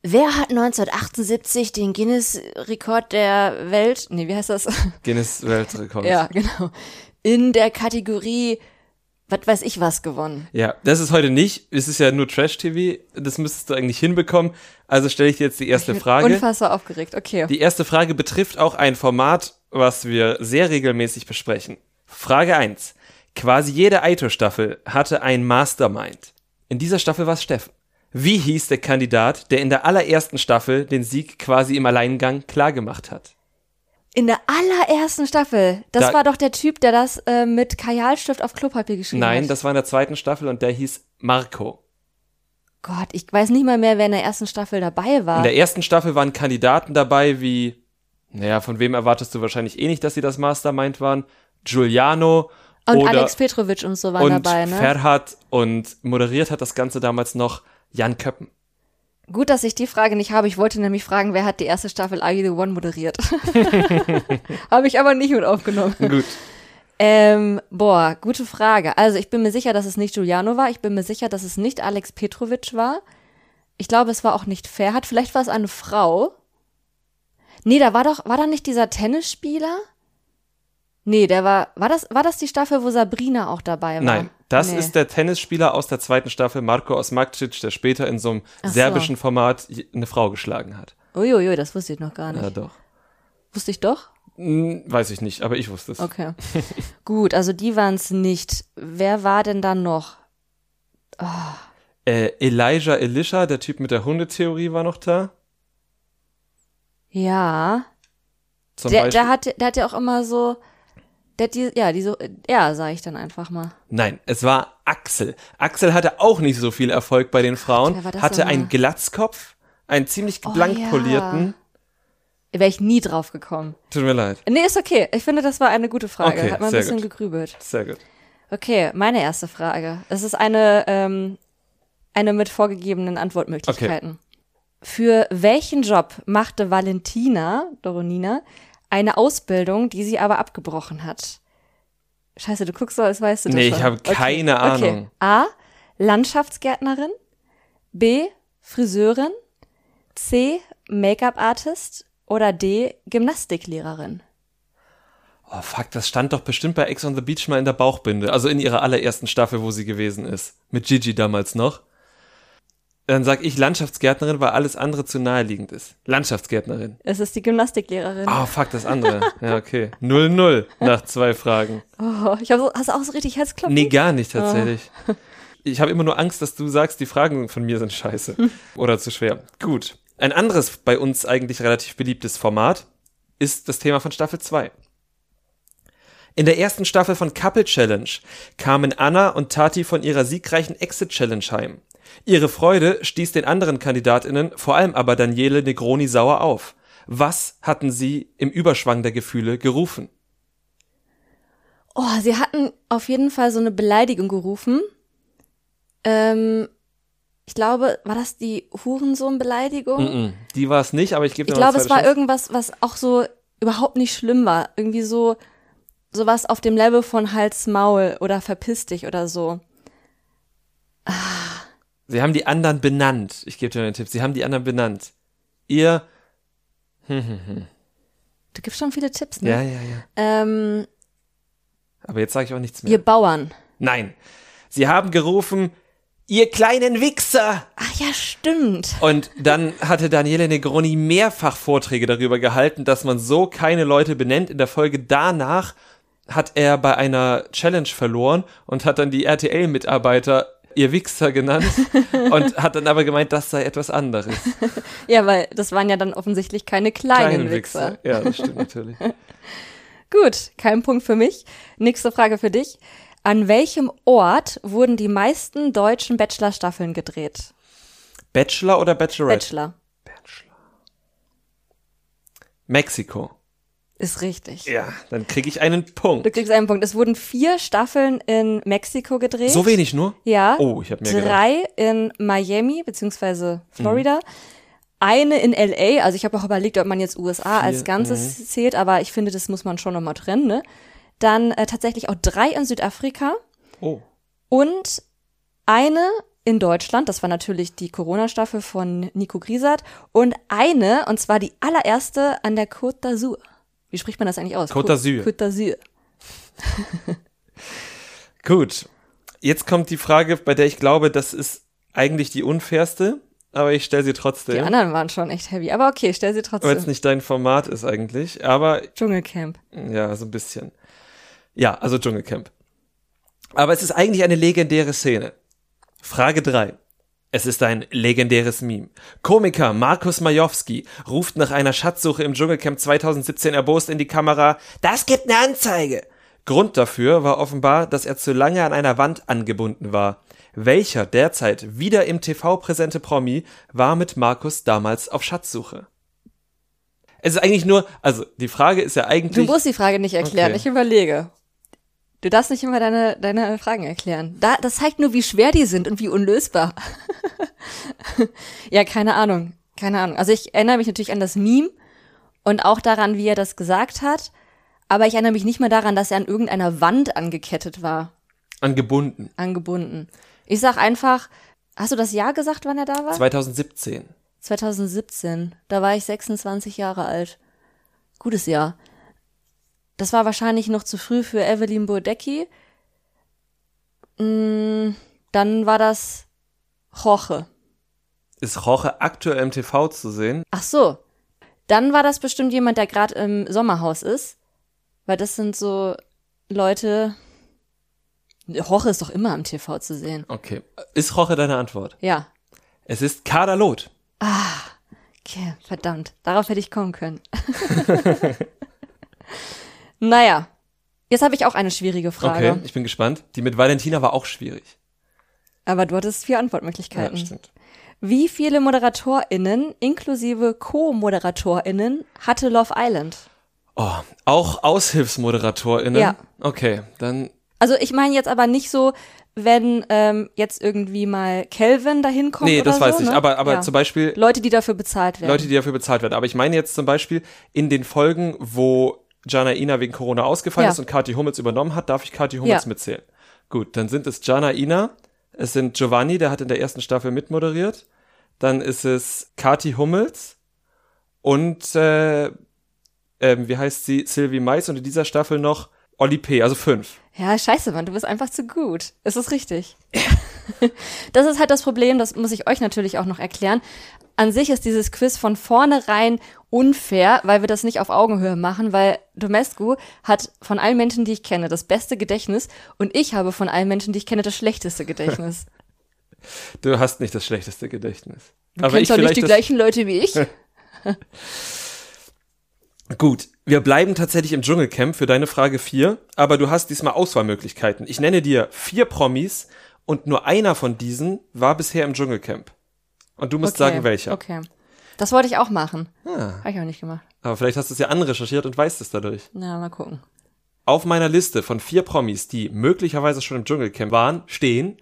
Wer hat 1978 den Guinness-Rekord der Welt, nee, wie heißt das? Guinness-Weltrekord. ja, genau. In der Kategorie, was weiß ich was gewonnen. Ja, das ist heute nicht. Es ist ja nur Trash-TV. Das müsstest du eigentlich hinbekommen. Also stelle ich dir jetzt die erste ich Frage. Unfassbar aufgeregt, okay. Die erste Frage betrifft auch ein Format, was wir sehr regelmäßig besprechen. Frage 1. Quasi jede Aito-Staffel hatte ein Mastermind. In dieser Staffel war es Steffen. Wie hieß der Kandidat, der in der allerersten Staffel den Sieg quasi im Alleingang klargemacht hat? In der allerersten Staffel. Das da, war doch der Typ, der das äh, mit Kajalstift auf Klopapier geschrieben nein, hat. Nein, das war in der zweiten Staffel und der hieß Marco. Gott, ich weiß nicht mal mehr, wer in der ersten Staffel dabei war. In der ersten Staffel waren Kandidaten dabei wie, naja, von wem erwartest du wahrscheinlich eh nicht, dass sie das Mastermind waren? Giuliano. Und Alex Petrovic und so waren und dabei, ne? Ferhat und moderiert hat das Ganze damals noch Jan Köppen. Gut, dass ich die Frage nicht habe. Ich wollte nämlich fragen, wer hat die erste Staffel Are You the One moderiert? habe ich aber nicht mit aufgenommen. Gut. Ähm, boah, gute Frage. Also ich bin mir sicher, dass es nicht Giuliano war. Ich bin mir sicher, dass es nicht Alex Petrovic war. Ich glaube, es war auch nicht Ferhat. Vielleicht war es eine Frau. Nee, da war doch, war da nicht dieser Tennisspieler? Nee, der war, war das, war das die Staffel, wo Sabrina auch dabei war? Nein, das nee. ist der Tennisspieler aus der zweiten Staffel, Marco Osmakcic, der später in so einem Ach serbischen so. Format eine Frau geschlagen hat. Uiuiui, das wusste ich noch gar nicht. Ja, doch. Wusste ich doch? Hm, weiß ich nicht, aber ich wusste es. Okay. Gut, also die waren es nicht. Wer war denn dann noch? Oh. Äh, Elijah Elisha, der Typ mit der Hundetheorie, war noch da. Ja. Zum der, der, hat, der hat ja auch immer so der die, ja, die so, ja, sage ich dann einfach mal. Nein, es war Axel. Axel hatte auch nicht so viel Erfolg bei den Frauen, Gott, hatte einen Glatzkopf, einen ziemlich oh, blank ja. polierten. Wäre ich nie drauf gekommen. Tut mir leid. Nee, ist okay. Ich finde, das war eine gute Frage. Okay, Hat man ein bisschen gut. gegrübelt. Sehr gut. Okay, meine erste Frage. Es ist eine, ähm, eine mit vorgegebenen Antwortmöglichkeiten. Okay. Für welchen Job machte Valentina Doronina eine Ausbildung, die sie aber abgebrochen hat. Scheiße, du guckst so, als weißt du das Nee, schon. ich habe keine okay. Ahnung. Okay. A. Landschaftsgärtnerin. B. Friseurin. C. Make-up-Artist. Oder D. Gymnastiklehrerin. Oh fuck, das stand doch bestimmt bei Ex on the Beach mal in der Bauchbinde. Also in ihrer allerersten Staffel, wo sie gewesen ist. Mit Gigi damals noch. Dann sag ich Landschaftsgärtnerin, weil alles andere zu naheliegend ist. Landschaftsgärtnerin. Es ist die Gymnastiklehrerin. Oh, fuck, das andere. Ja, okay. 0-0 nach zwei Fragen. Oh, ich hab so, hast du auch so richtig Herzklopfen? Nee, gar nicht tatsächlich. Oh. Ich habe immer nur Angst, dass du sagst, die Fragen von mir sind scheiße. Oder zu schwer. Gut. Ein anderes bei uns eigentlich relativ beliebtes Format ist das Thema von Staffel 2. In der ersten Staffel von Couple Challenge kamen Anna und Tati von ihrer siegreichen Exit Challenge heim. Ihre Freude stieß den anderen Kandidatinnen, vor allem aber Daniele Negroni sauer auf. Was hatten sie im Überschwang der Gefühle gerufen? Oh, sie hatten auf jeden Fall so eine Beleidigung gerufen. Ähm, ich glaube, war das die Hurensohn-Beleidigung? Mm -mm, die war es nicht, aber ich gebe dir Ich glaube, es war Chance. irgendwas, was auch so überhaupt nicht schlimm war. Irgendwie so, sowas auf dem Level von Hals Maul oder verpiss dich oder so. Ah. Sie haben die anderen benannt. Ich gebe dir einen Tipp. Sie haben die anderen benannt. Ihr. Hm, hm, hm. Du gibst schon viele Tipps, ne? Ja, ja, ja. Ähm, Aber jetzt sage ich auch nichts mehr. Ihr Bauern. Nein. Sie haben gerufen, ihr kleinen Wichser. Ach ja, stimmt. Und dann hatte Daniele Negroni mehrfach Vorträge darüber gehalten, dass man so keine Leute benennt. In der Folge danach hat er bei einer Challenge verloren und hat dann die RTL-Mitarbeiter ihr Wichser genannt und hat dann aber gemeint, das sei etwas anderes. ja, weil das waren ja dann offensichtlich keine kleinen, kleinen Wichser. Wichser. Ja, das stimmt natürlich. Gut, kein Punkt für mich. Nächste Frage für dich. An welchem Ort wurden die meisten deutschen Bachelor-Staffeln gedreht? Bachelor oder Bachelorette? Bachelor. Bachelor. Mexiko. Ist richtig. Ja, dann kriege ich einen Punkt. Du kriegst einen Punkt. Es wurden vier Staffeln in Mexiko gedreht. So wenig nur? Ja. Oh, ich habe mir Drei gedacht. in Miami beziehungsweise Florida. Mhm. Eine in LA. Also ich habe auch überlegt, ob man jetzt USA Vier, als Ganzes mhm. zählt, aber ich finde, das muss man schon nochmal trennen. Ne? Dann äh, tatsächlich auch drei in Südafrika. Oh. Und eine in Deutschland, das war natürlich die Corona-Staffel von Nico Griesert, und eine, und zwar die allererste an der Côte d'Azur. Wie spricht man das eigentlich aus? Côte d'Azur. Côte d'Azur. Gut. Jetzt kommt die Frage, bei der ich glaube, das ist eigentlich die unfairste, aber ich stelle sie trotzdem. Die anderen waren schon echt heavy, aber okay, stell sie trotzdem. Weil es nicht dein Format ist eigentlich, aber. Dschungelcamp. Ja, so ein bisschen. Ja, also Dschungelcamp. Aber es ist eigentlich eine legendäre Szene. Frage drei. Es ist ein legendäres Meme. Komiker Markus Majowski ruft nach einer Schatzsuche im Dschungelcamp 2017 erbost in die Kamera, das gibt eine Anzeige! Grund dafür war offenbar, dass er zu lange an einer Wand angebunden war. Welcher derzeit wieder im TV präsente Promi war mit Markus damals auf Schatzsuche? Es ist eigentlich nur, also die Frage ist ja eigentlich. Du musst die Frage nicht erklären, okay. ich überlege. Du darfst nicht immer deine, deine Fragen erklären. Da, das zeigt nur, wie schwer die sind und wie unlösbar. ja, keine Ahnung. Keine Ahnung. Also ich erinnere mich natürlich an das Meme und auch daran, wie er das gesagt hat. Aber ich erinnere mich nicht mehr daran, dass er an irgendeiner Wand angekettet war. Angebunden. Angebunden. Ich sag einfach, hast du das Jahr gesagt, wann er da war? 2017. 2017. Da war ich 26 Jahre alt. Gutes Jahr. Das war wahrscheinlich noch zu früh für Evelyn Burdecki. Mm, dann war das Roche. Ist Roche aktuell im TV zu sehen? Ach so. Dann war das bestimmt jemand, der gerade im Sommerhaus ist. Weil das sind so Leute. Roche ist doch immer am TV zu sehen. Okay. Ist Roche deine Antwort? Ja. Es ist Kader Loth. Ah, okay, verdammt. Darauf hätte ich kommen können. Naja, jetzt habe ich auch eine schwierige Frage. Okay, ich bin gespannt. Die mit Valentina war auch schwierig. Aber du hattest vier Antwortmöglichkeiten. Ja, stimmt. Wie viele ModeratorInnen inklusive Co-ModeratorInnen hatte Love Island? Oh, auch AushilfsmoderatorInnen? Ja. Okay, dann. Also ich meine jetzt aber nicht so, wenn ähm, jetzt irgendwie mal Kelvin dahin kommt. Nee, das oder weiß so, ich. Ne? Aber, aber ja. zum Beispiel. Leute, die dafür bezahlt werden. Leute, die dafür bezahlt werden. Aber ich meine jetzt zum Beispiel in den Folgen, wo Jana Ina wegen Corona ausgefallen ja. ist und Kathi Hummels übernommen hat, darf ich Kathi Hummels ja. mitzählen. Gut, dann sind es Jana Ina, es sind Giovanni, der hat in der ersten Staffel mitmoderiert, dann ist es Kathi Hummels und äh, äh, wie heißt sie, Sylvie Mais und in dieser Staffel noch Oli P., also fünf. Ja, scheiße, Mann, du bist einfach zu gut. Es ist richtig. das ist halt das Problem, das muss ich euch natürlich auch noch erklären. An sich ist dieses Quiz von vornherein unfair, weil wir das nicht auf Augenhöhe machen, weil Domescu hat von allen Menschen, die ich kenne, das beste Gedächtnis und ich habe von allen Menschen, die ich kenne, das schlechteste Gedächtnis. Du hast nicht das schlechteste Gedächtnis. Du Aber kennst doch nicht die gleichen Leute wie ich. Gut, wir bleiben tatsächlich im Dschungelcamp für deine Frage 4, aber du hast diesmal Auswahlmöglichkeiten. Ich nenne dir vier Promis und nur einer von diesen war bisher im Dschungelcamp. Und du musst okay, sagen, welcher. Okay. Das wollte ich auch machen. Ah. Habe ich auch nicht gemacht. Aber vielleicht hast du es ja anrecherchiert und weißt es dadurch. Na, mal gucken. Auf meiner Liste von vier Promis, die möglicherweise schon im Dschungelcamp waren, stehen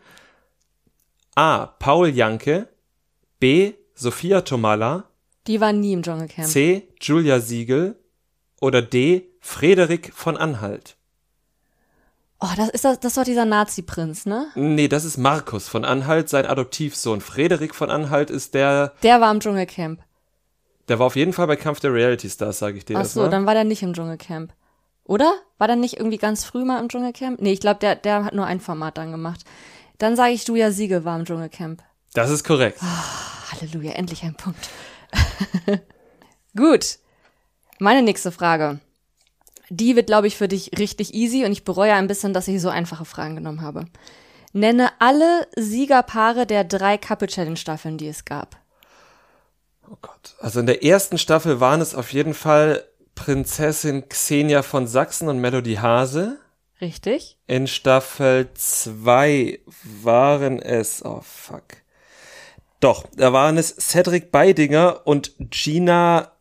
A. Paul Janke, B. Sophia Tomala, die waren nie im Dschungelcamp. C. Julia Siegel oder D. Frederik von Anhalt. Oh, das ist das, das war dieser Nazi-Prinz, ne? Nee, das ist Markus von Anhalt, sein Adoptivsohn. Frederik von Anhalt ist der. Der war im Dschungelcamp. Der war auf jeden Fall bei Kampf der Reality Stars, sage ich dir. Ach so, mal. dann war der nicht im Dschungelcamp. Oder? War der nicht irgendwie ganz früh mal im Dschungelcamp? Nee, ich glaube, der, der hat nur ein Format dann gemacht. Dann sage ich, Julia Siegel war im Dschungelcamp. Das ist korrekt. Oh, Halleluja, endlich ein Punkt. Gut. Meine nächste Frage. Die wird, glaube ich, für dich richtig easy und ich bereue ein bisschen, dass ich so einfache Fragen genommen habe. Nenne alle Siegerpaare der drei Couple Challenge Staffeln, die es gab. Oh Gott. Also in der ersten Staffel waren es auf jeden Fall Prinzessin Xenia von Sachsen und Melody Hase. Richtig. In Staffel 2 waren es, oh fuck. Doch, da waren es Cedric Beidinger und Gina,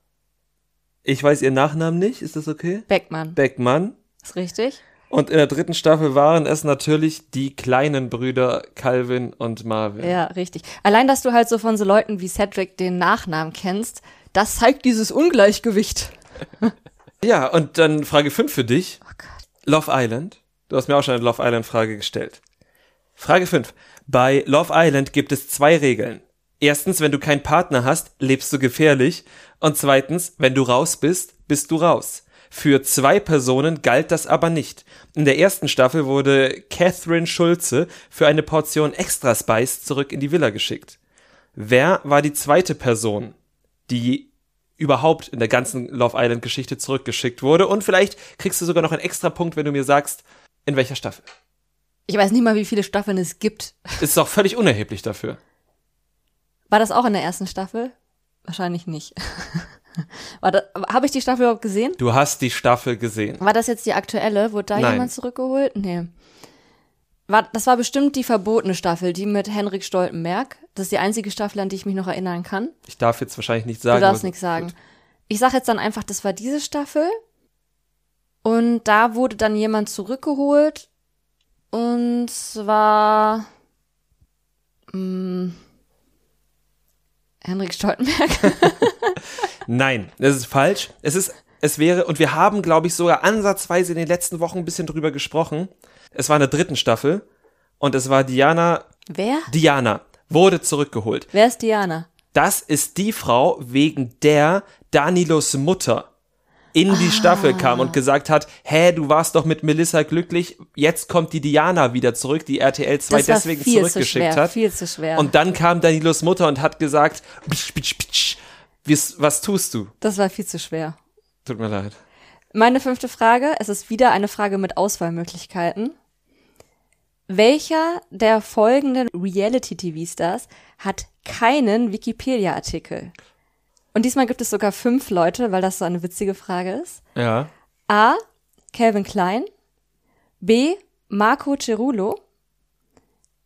ich weiß ihren Nachnamen nicht, ist das okay? Beckmann. Beckmann. Ist richtig. Und in der dritten Staffel waren es natürlich die kleinen Brüder Calvin und Marvin. Ja, richtig. Allein, dass du halt so von so Leuten wie Cedric den Nachnamen kennst, das zeigt dieses Ungleichgewicht. ja, und dann Frage 5 für dich. Oh Gott. Love Island. Du hast mir auch schon eine Love Island Frage gestellt. Frage 5. Bei Love Island gibt es zwei Regeln. Erstens, wenn du keinen Partner hast, lebst du gefährlich. Und zweitens, wenn du raus bist, bist du raus. Für zwei Personen galt das aber nicht. In der ersten Staffel wurde Catherine Schulze für eine Portion Extra Spice zurück in die Villa geschickt. Wer war die zweite Person, die überhaupt in der ganzen Love Island Geschichte zurückgeschickt wurde? Und vielleicht kriegst du sogar noch einen extra Punkt, wenn du mir sagst, in welcher Staffel. Ich weiß nicht mal, wie viele Staffeln es gibt. Ist doch völlig unerheblich dafür. War das auch in der ersten Staffel? Wahrscheinlich nicht. Habe ich die Staffel überhaupt gesehen? Du hast die Staffel gesehen. War das jetzt die aktuelle? Wurde da Nein. jemand zurückgeholt? Nee. War, das war bestimmt die verbotene Staffel, die mit Henrik Stoltenberg. Das ist die einzige Staffel, an die ich mich noch erinnern kann. Ich darf jetzt wahrscheinlich nicht sagen. Du darfst nichts sagen. Gut. Ich sage jetzt dann einfach, das war diese Staffel. Und da wurde dann jemand zurückgeholt und zwar mh, hm, Henrik Stoltenberg. Nein, das ist falsch. Es ist, es wäre, und wir haben, glaube ich, sogar ansatzweise in den letzten Wochen ein bisschen drüber gesprochen. Es war in der dritten Staffel und es war Diana. Wer? Diana wurde zurückgeholt. Wer ist Diana? Das ist die Frau, wegen der Danilos Mutter in die ah. Staffel kam und gesagt hat, hä, du warst doch mit Melissa glücklich, jetzt kommt die Diana wieder zurück, die RTL 2 deswegen zurückgeschickt zu schwer, hat. Viel zu schwer. Und dann kam Danilos Mutter und hat gesagt, bitsch, bitsch, was, was tust du? Das war viel zu schwer. Tut mir leid. Meine fünfte Frage, es ist wieder eine Frage mit Auswahlmöglichkeiten. Welcher der folgenden Reality-TV-Stars hat keinen Wikipedia-Artikel? Und diesmal gibt es sogar fünf Leute, weil das so eine witzige Frage ist. Ja. A. Calvin Klein. B. Marco Cerulo.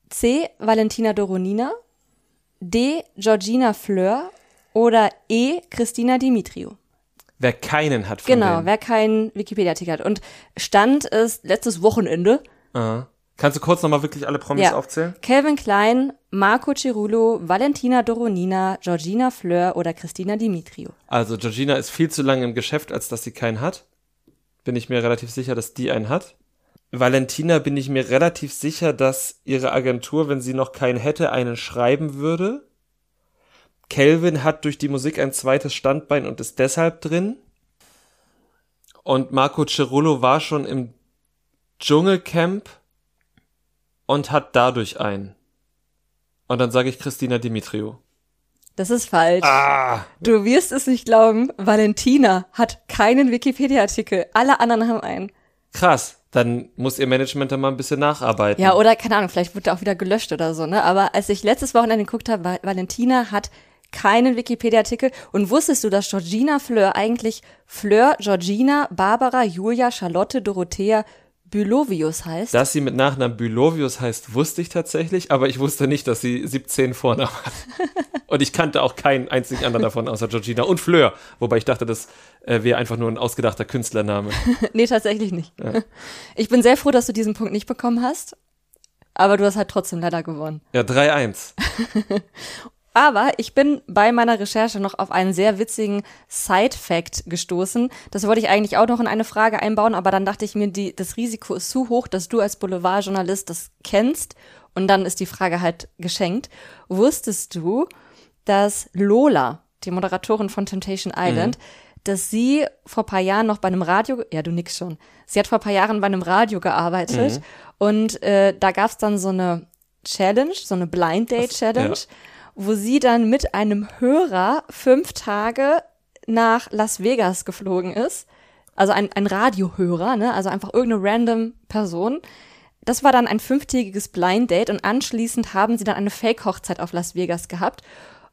C. Valentina Doronina. D. Georgina Fleur. Oder E. Christina Dimitriou. Wer keinen hat von Genau, denen. wer keinen Wikipedia-Artikel hat. Und Stand ist letztes Wochenende. Aha. Kannst du kurz nochmal wirklich alle Promis ja. aufzählen? Calvin Klein, Marco Cirulo, Valentina Doronina, Georgina Fleur oder Christina Dimitriou. Also Georgina ist viel zu lange im Geschäft, als dass sie keinen hat. Bin ich mir relativ sicher, dass die einen hat. Valentina bin ich mir relativ sicher, dass ihre Agentur, wenn sie noch keinen hätte, einen schreiben würde. Kelvin hat durch die Musik ein zweites Standbein und ist deshalb drin. Und Marco Cerullo war schon im Dschungelcamp und hat dadurch einen. Und dann sage ich Christina Dimitriou. Das ist falsch. Ah. Du wirst es nicht glauben, Valentina hat keinen Wikipedia-Artikel. Alle anderen haben einen. Krass. dann muss ihr Management da mal ein bisschen nacharbeiten. Ja, oder keine Ahnung, vielleicht wurde er auch wieder gelöscht oder so, ne? Aber als ich letztes Wochenende geguckt habe, Valentina hat keinen Wikipedia-Artikel. Und wusstest du, dass Georgina Fleur eigentlich Fleur, Georgina, Barbara, Julia, Charlotte, Dorothea, Bülovius heißt? Dass sie mit Nachnamen Bülovius heißt, wusste ich tatsächlich, aber ich wusste nicht, dass sie 17 Vornamen hat. und ich kannte auch keinen einzigen anderen davon außer Georgina und Fleur, wobei ich dachte, das äh, wäre einfach nur ein ausgedachter Künstlername. nee, tatsächlich nicht. Ja. Ich bin sehr froh, dass du diesen Punkt nicht bekommen hast. Aber du hast halt trotzdem leider gewonnen. Ja, 3-1. Aber ich bin bei meiner Recherche noch auf einen sehr witzigen Side-Fact gestoßen. Das wollte ich eigentlich auch noch in eine Frage einbauen, aber dann dachte ich mir, die, das Risiko ist zu hoch, dass du als Boulevardjournalist das kennst. Und dann ist die Frage halt geschenkt. Wusstest du, dass Lola, die Moderatorin von Temptation Island, mhm. dass sie vor paar Jahren noch bei einem Radio, ja, du nix schon, sie hat vor paar Jahren bei einem Radio gearbeitet mhm. und äh, da gab's dann so eine Challenge, so eine Blind Date Challenge. Ja wo sie dann mit einem Hörer fünf Tage nach Las Vegas geflogen ist. Also ein, ein Radiohörer, ne? Also einfach irgendeine random Person. Das war dann ein fünftägiges Blind Date und anschließend haben sie dann eine Fake-Hochzeit auf Las Vegas gehabt.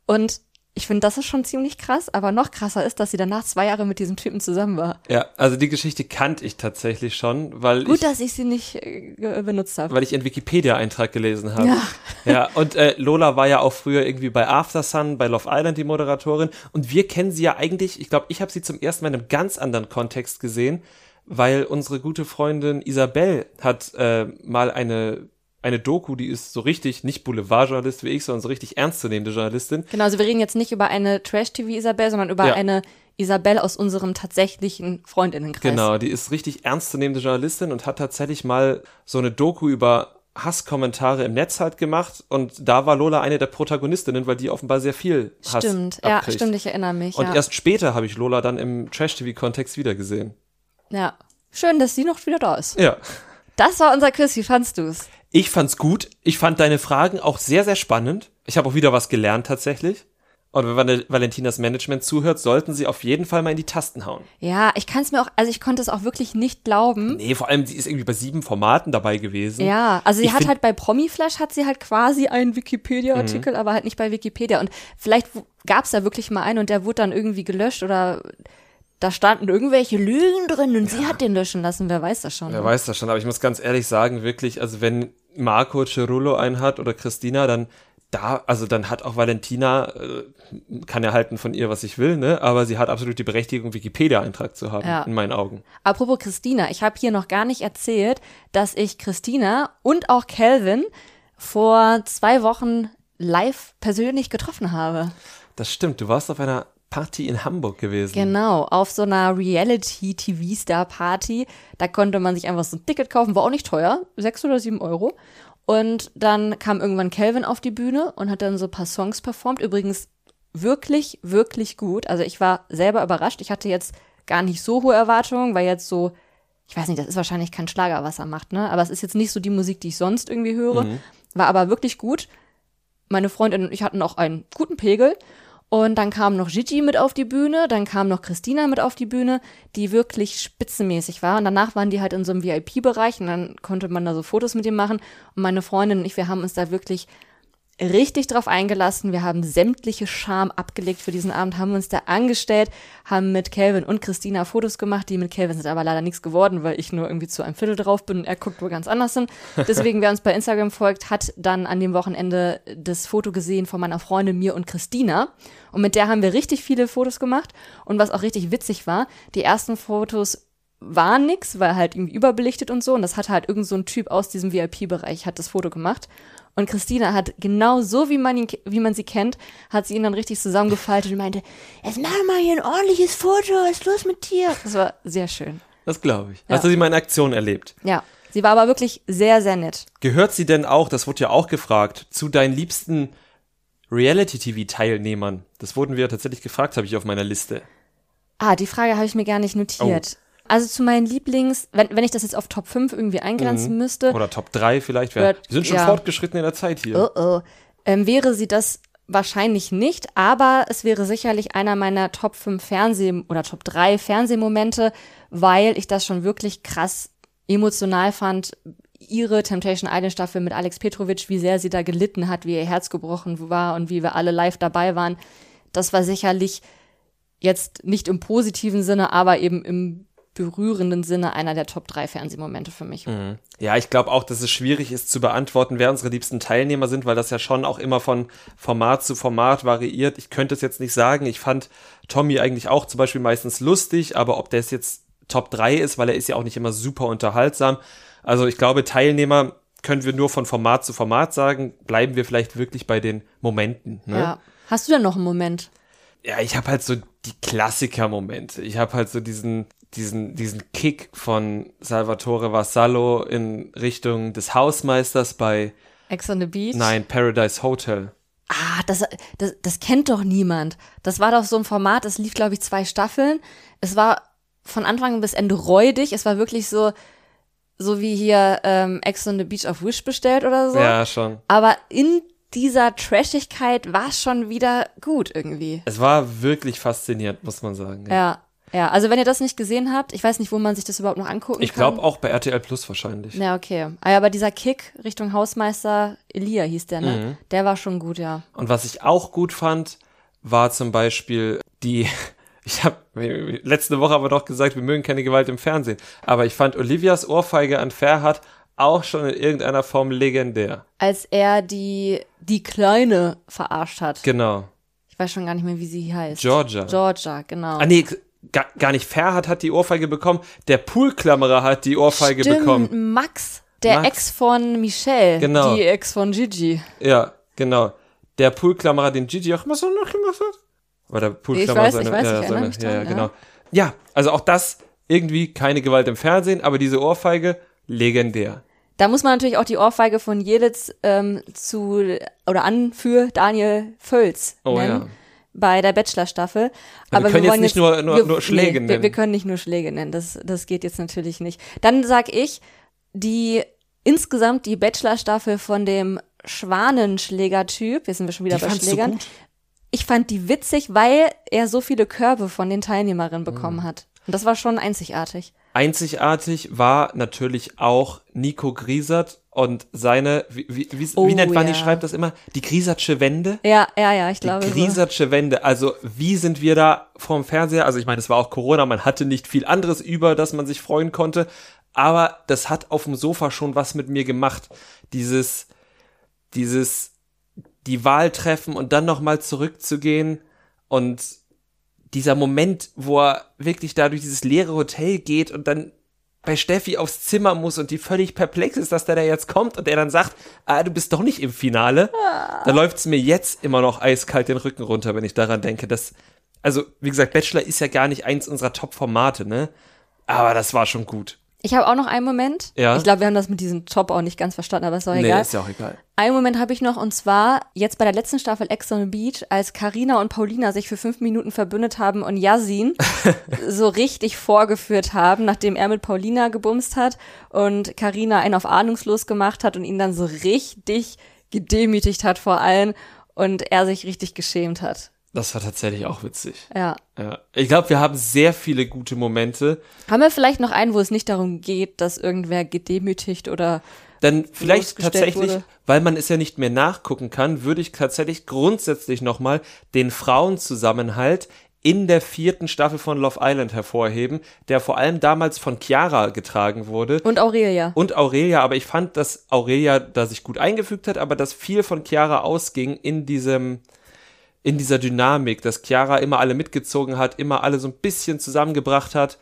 Und ich finde, das ist schon ziemlich krass, aber noch krasser ist, dass sie danach zwei Jahre mit diesem Typen zusammen war. Ja, also die Geschichte kannte ich tatsächlich schon, weil Gut, ich, dass ich sie nicht äh, benutzt habe. Weil ich einen Wikipedia-Eintrag gelesen habe. Ja. ja, und äh, Lola war ja auch früher irgendwie bei After Sun, bei Love Island die Moderatorin und wir kennen sie ja eigentlich, ich glaube, ich habe sie zum ersten Mal in einem ganz anderen Kontext gesehen, weil unsere gute Freundin Isabel hat äh, mal eine eine Doku, die ist so richtig, nicht Boulevardjournalist wie ich, sondern so richtig ernstzunehmende Journalistin. Genau, also wir reden jetzt nicht über eine Trash-TV-Isabel, sondern über ja. eine Isabel aus unserem tatsächlichen Freundinnenkreis. Genau, die ist richtig ernstzunehmende Journalistin und hat tatsächlich mal so eine Doku über Hasskommentare im Netz halt gemacht und da war Lola eine der Protagonistinnen, weil die offenbar sehr viel Hass Stimmt, abkriegt. ja, stimmt, ich erinnere mich. Und ja. erst später habe ich Lola dann im Trash-TV-Kontext wiedergesehen. Ja, schön, dass sie noch wieder da ist. Ja. Das war unser Quiz, wie fandst du's? Ich fand's gut. Ich fand deine Fragen auch sehr, sehr spannend. Ich habe auch wieder was gelernt tatsächlich. Und wenn Valentinas Management zuhört, sollten sie auf jeden Fall mal in die Tasten hauen. Ja, ich kann es mir auch, also ich konnte es auch wirklich nicht glauben. Nee, vor allem, sie ist irgendwie bei sieben Formaten dabei gewesen. Ja, also sie ich hat halt bei Promiflash hat sie halt quasi einen Wikipedia-Artikel, mhm. aber halt nicht bei Wikipedia. Und vielleicht gab es da wirklich mal einen und der wurde dann irgendwie gelöscht oder da standen irgendwelche Lügen drin und ja. sie hat den löschen lassen, wer weiß das schon. Wer weiß das schon, aber ich muss ganz ehrlich sagen, wirklich, also wenn Marco Cerullo einen hat oder Christina, dann da, also dann hat auch Valentina, äh, kann ja halten von ihr, was ich will, ne? Aber sie hat absolut die Berechtigung, Wikipedia-Eintrag zu haben, ja. in meinen Augen. Apropos Christina, ich habe hier noch gar nicht erzählt, dass ich Christina und auch Calvin vor zwei Wochen live persönlich getroffen habe. Das stimmt, du warst auf einer Party in Hamburg gewesen. Genau, auf so einer Reality-TV-Star-Party. Da konnte man sich einfach so ein Ticket kaufen, war auch nicht teuer, sechs oder sieben Euro. Und dann kam irgendwann Calvin auf die Bühne und hat dann so ein paar Songs performt. Übrigens wirklich, wirklich gut. Also ich war selber überrascht. Ich hatte jetzt gar nicht so hohe Erwartungen, weil jetzt so, ich weiß nicht, das ist wahrscheinlich kein Schlager, was er macht, ne? Aber es ist jetzt nicht so die Musik, die ich sonst irgendwie höre. Mhm. War aber wirklich gut. Meine Freundin und ich hatten auch einen guten Pegel. Und dann kam noch Gigi mit auf die Bühne, dann kam noch Christina mit auf die Bühne, die wirklich spitzenmäßig war. Und danach waren die halt in so einem VIP-Bereich und dann konnte man da so Fotos mit ihm machen. Und meine Freundin und ich, wir haben uns da wirklich richtig drauf eingelassen. Wir haben sämtliche Scham abgelegt für diesen Abend, haben uns da angestellt, haben mit Calvin und Christina Fotos gemacht. Die mit Calvin sind aber leider nichts geworden, weil ich nur irgendwie zu einem Viertel drauf bin und er guckt wohl ganz anders hin. Deswegen, wer uns bei Instagram folgt, hat dann an dem Wochenende das Foto gesehen von meiner Freundin, mir und Christina. Und mit der haben wir richtig viele Fotos gemacht. Und was auch richtig witzig war, die ersten Fotos waren nix, weil halt irgendwie überbelichtet und so. Und das hat halt irgend so ein Typ aus diesem VIP-Bereich hat das Foto gemacht. Und Christina hat genau so, wie man, ihn, wie man sie kennt, hat sie ihn dann richtig zusammengefaltet und meinte, jetzt mach mal hier ein ordentliches Foto, was ist los mit dir? Das war sehr schön. Das glaube ich. Ja. Hast du sie mal in Aktion erlebt? Ja. Sie war aber wirklich sehr, sehr nett. Gehört sie denn auch, das wurde ja auch gefragt, zu deinen liebsten Reality-TV-Teilnehmern? Das wurden wir tatsächlich gefragt, habe ich auf meiner Liste. Ah, die Frage habe ich mir gar nicht notiert. Also zu meinen Lieblings, wenn, wenn ich das jetzt auf Top 5 irgendwie eingrenzen mhm. müsste. Oder Top 3 vielleicht. Wär, wir sind schon ja. fortgeschritten in der Zeit hier. Oh, oh. Ähm, wäre sie das wahrscheinlich nicht, aber es wäre sicherlich einer meiner Top 5 Fernseh- oder Top 3 Fernsehmomente, weil ich das schon wirklich krass emotional fand, ihre Temptation Island Staffel mit Alex Petrovic, wie sehr sie da gelitten hat, wie ihr Herz gebrochen war und wie wir alle live dabei waren. Das war sicherlich jetzt nicht im positiven Sinne, aber eben im berührenden Sinne einer der Top 3 Fernsehmomente für mich. Mhm. Ja, ich glaube auch, dass es schwierig ist zu beantworten, wer unsere liebsten Teilnehmer sind, weil das ja schon auch immer von Format zu Format variiert. Ich könnte es jetzt nicht sagen. Ich fand Tommy eigentlich auch zum Beispiel meistens lustig, aber ob der es jetzt Top 3 ist, weil er ist ja auch nicht immer super unterhaltsam. Also ich glaube, Teilnehmer können wir nur von Format zu Format sagen. Bleiben wir vielleicht wirklich bei den Momenten. Ne? Ja. Hast du denn noch einen Moment? Ja, ich habe halt so die Klassiker-Momente. Ich habe halt so diesen diesen, diesen Kick von Salvatore Vassallo in Richtung des Hausmeisters bei Ex on the Beach? Nein, Paradise Hotel. Ah, das, das, das kennt doch niemand. Das war doch so ein Format, das lief, glaube ich, zwei Staffeln. Es war von Anfang bis Ende räudig. Es war wirklich so, so wie hier ähm, Ex on the Beach auf Wish bestellt oder so. Ja, schon. Aber in dieser Trashigkeit war es schon wieder gut irgendwie. Es war wirklich faszinierend, muss man sagen. Ja. ja. Ja, also wenn ihr das nicht gesehen habt, ich weiß nicht, wo man sich das überhaupt noch angucken ich kann. Ich glaube auch bei RTL Plus wahrscheinlich. Ja, okay. Ah aber dieser Kick Richtung Hausmeister Elia hieß der, ne? Mhm. Der war schon gut, ja. Und was ich auch gut fand, war zum Beispiel die, ich habe letzte Woche aber doch gesagt, wir mögen keine Gewalt im Fernsehen. Aber ich fand Olivias Ohrfeige an Ferhat auch schon in irgendeiner Form legendär. Als er die, die Kleine verarscht hat. Genau. Ich weiß schon gar nicht mehr, wie sie heißt. Georgia. Georgia, genau. Ah, nee, gar, gar nicht Ferhat hat die Ohrfeige bekommen, der Poolklammerer hat die Ohrfeige Stimmt, bekommen. Max, der Max. Ex von Michelle, genau. die Ex von Gigi. Ja, genau. Der Poolklammerer, den Gigi auch immer so noch gemacht hat. War der Poolklammerer seine, ich weiß, ja, ich seine, ja, ja, genau. Ja, also auch das irgendwie keine Gewalt im Fernsehen, aber diese Ohrfeige legendär. Da muss man natürlich auch die Ohrfeige von Jelitz ähm, zu oder an für Daniel Völz oh, nennen. Ja bei der Bachelor-Staffel. Aber wir können wir jetzt nicht nur, nur, wir, nur Schläge nee, nennen. Wir, wir, können nicht nur Schläge nennen, das, das geht jetzt natürlich nicht. Dann sag ich, die insgesamt die Bachelor-Staffel von dem Schwanenschläger-Typ, jetzt sind wir schon wieder die bei Schlägern. Ich fand die witzig, weil er so viele Körbe von den Teilnehmerinnen bekommen mhm. hat. Und das war schon einzigartig. Einzigartig war natürlich auch Nico Griesert und seine, wie, wie, wie, oh, wie nennt Vanni ja. schreibt das immer? Die Griesertsche Wende? Ja, ja, ja, ich glaube. Die Griesertsche so. Wende. Also, wie sind wir da vorm Fernseher? Also, ich meine, es war auch Corona, man hatte nicht viel anderes über, das man sich freuen konnte. Aber das hat auf dem Sofa schon was mit mir gemacht. Dieses, dieses, die Wahl treffen und dann nochmal zurückzugehen und dieser Moment, wo er wirklich da durch dieses leere Hotel geht und dann bei Steffi aufs Zimmer muss und die völlig perplex ist, dass der da jetzt kommt und er dann sagt, ah, du bist doch nicht im Finale, ah. da läuft's mir jetzt immer noch eiskalt den Rücken runter, wenn ich daran denke, dass, also, wie gesagt, Bachelor ist ja gar nicht eins unserer Top-Formate, ne? Aber das war schon gut. Ich habe auch noch einen Moment. Ja. Ich glaube, wir haben das mit diesem Top auch nicht ganz verstanden, aber ist auch nee, egal. ist ja auch egal. Einen Moment habe ich noch und zwar jetzt bei der letzten Staffel Ex on the Beach, als Karina und Paulina sich für fünf Minuten verbündet haben und Yasin so richtig vorgeführt haben, nachdem er mit Paulina gebumst hat und Karina einen auf ahnungslos gemacht hat und ihn dann so richtig gedemütigt hat vor allen und er sich richtig geschämt hat. Das war tatsächlich auch witzig. Ja. ja. Ich glaube, wir haben sehr viele gute Momente. Haben wir vielleicht noch einen, wo es nicht darum geht, dass irgendwer gedemütigt oder. Dann vielleicht tatsächlich, wurde? weil man es ja nicht mehr nachgucken kann, würde ich tatsächlich grundsätzlich nochmal den Frauenzusammenhalt in der vierten Staffel von Love Island hervorheben, der vor allem damals von Chiara getragen wurde. Und Aurelia. Und Aurelia, aber ich fand, dass Aurelia da sich gut eingefügt hat, aber dass viel von Chiara ausging in diesem, in dieser Dynamik, dass Chiara immer alle mitgezogen hat, immer alle so ein bisschen zusammengebracht hat.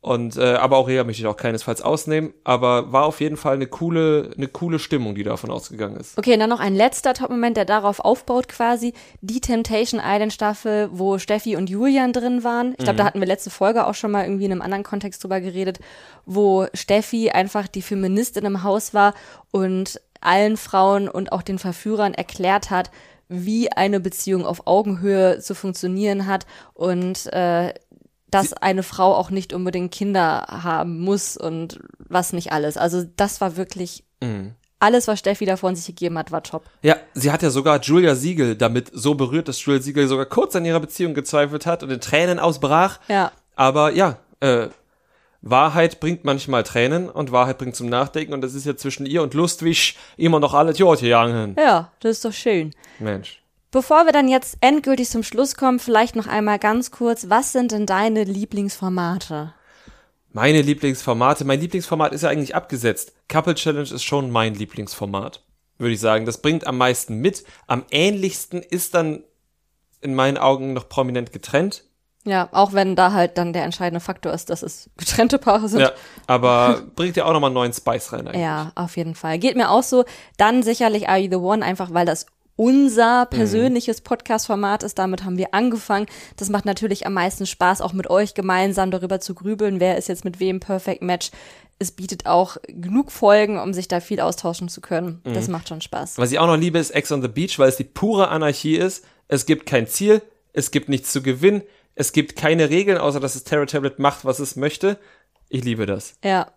Und äh, aber Aurea möchte ich auch keinesfalls ausnehmen, aber war auf jeden Fall eine coole, eine coole Stimmung, die davon ausgegangen ist. Okay, und dann noch ein letzter Top-Moment, der darauf aufbaut quasi, die Temptation Island Staffel, wo Steffi und Julian drin waren. Ich glaube, mhm. da hatten wir letzte Folge auch schon mal irgendwie in einem anderen Kontext drüber geredet, wo Steffi einfach die Feministin im Haus war und allen Frauen und auch den Verführern erklärt hat, wie eine Beziehung auf Augenhöhe zu funktionieren hat und äh, dass eine Frau auch nicht unbedingt Kinder haben muss und was nicht alles. Also das war wirklich mhm. alles, was Steffi da von sich gegeben hat, war top. Ja, sie hat ja sogar Julia Siegel damit so berührt, dass Julia Siegel sogar kurz an ihrer Beziehung gezweifelt hat und in Tränen ausbrach. Ja. Aber ja, äh, Wahrheit bringt manchmal Tränen und Wahrheit bringt zum Nachdenken und das ist ja zwischen ihr und Lustwig immer noch alles Jod gegangen. Ja, das ist doch schön. Mensch. Bevor wir dann jetzt endgültig zum Schluss kommen, vielleicht noch einmal ganz kurz, was sind denn deine Lieblingsformate? Meine Lieblingsformate, mein Lieblingsformat ist ja eigentlich abgesetzt. Couple Challenge ist schon mein Lieblingsformat, würde ich sagen. Das bringt am meisten mit. Am ähnlichsten ist dann in meinen Augen noch prominent getrennt. Ja, auch wenn da halt dann der entscheidende Faktor ist, dass es getrennte Paare sind. Ja, aber bringt ja auch nochmal einen neuen Spice rein eigentlich. Ja, auf jeden Fall. Geht mir auch so. Dann sicherlich Are You The One, einfach weil das unser mhm. persönliches Podcast-Format ist. Damit haben wir angefangen. Das macht natürlich am meisten Spaß, auch mit euch gemeinsam darüber zu grübeln, wer ist jetzt mit wem Perfect Match. Es bietet auch genug Folgen, um sich da viel austauschen zu können. Mhm. Das macht schon Spaß. Was ich auch noch liebe, ist Ex on the Beach, weil es die pure Anarchie ist. Es gibt kein Ziel, es gibt nichts zu gewinnen, es gibt keine Regeln, außer dass das Terror Tablet macht, was es möchte. Ich liebe das. Ja.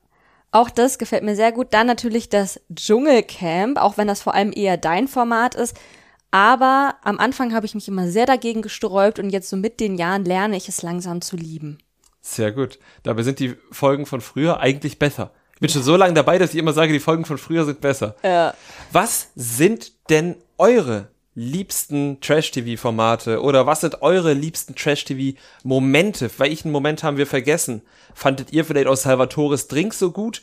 Auch das gefällt mir sehr gut. Dann natürlich das Dschungelcamp, auch wenn das vor allem eher dein Format ist. Aber am Anfang habe ich mich immer sehr dagegen gesträubt und jetzt so mit den Jahren lerne ich es langsam zu lieben. Sehr gut. Dabei sind die Folgen von früher eigentlich besser. Ich bin schon so lange dabei, dass ich immer sage, die Folgen von früher sind besser. Ja. Was sind denn eure liebsten Trash-TV-Formate oder was sind eure liebsten Trash-TV-Momente? Weil ich einen Moment haben wir vergessen. Fandet ihr vielleicht aus Salvatores Drink so gut?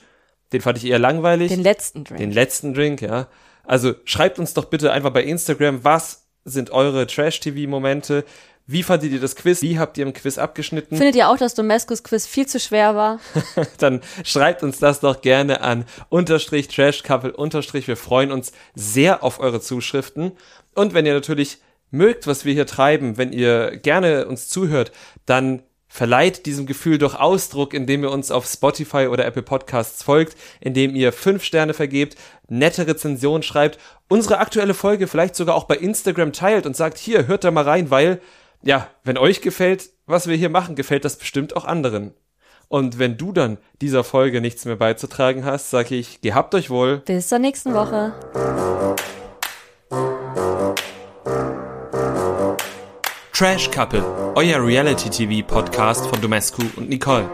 Den fand ich eher langweilig. Den letzten Drink. Den letzten Drink, ja. Also schreibt uns doch bitte einfach bei Instagram, was sind eure Trash-TV-Momente? Wie fandet ihr das Quiz? Wie habt ihr im Quiz abgeschnitten? Findet ihr auch, dass Domescos Quiz viel zu schwer war? Dann schreibt uns das doch gerne an unterstrich Trash Couple unterstrich. Wir freuen uns sehr auf eure Zuschriften. Und wenn ihr natürlich mögt, was wir hier treiben, wenn ihr gerne uns zuhört, dann verleiht diesem Gefühl durch Ausdruck, indem ihr uns auf Spotify oder Apple Podcasts folgt, indem ihr fünf Sterne vergebt, nette Rezensionen schreibt, unsere aktuelle Folge vielleicht sogar auch bei Instagram teilt und sagt, hier, hört da mal rein, weil, ja, wenn euch gefällt, was wir hier machen, gefällt das bestimmt auch anderen. Und wenn du dann dieser Folge nichts mehr beizutragen hast, sage ich, gehabt euch wohl. Bis zur nächsten Woche. Trash Couple, euer Reality-TV-Podcast von Domescu und Nicole.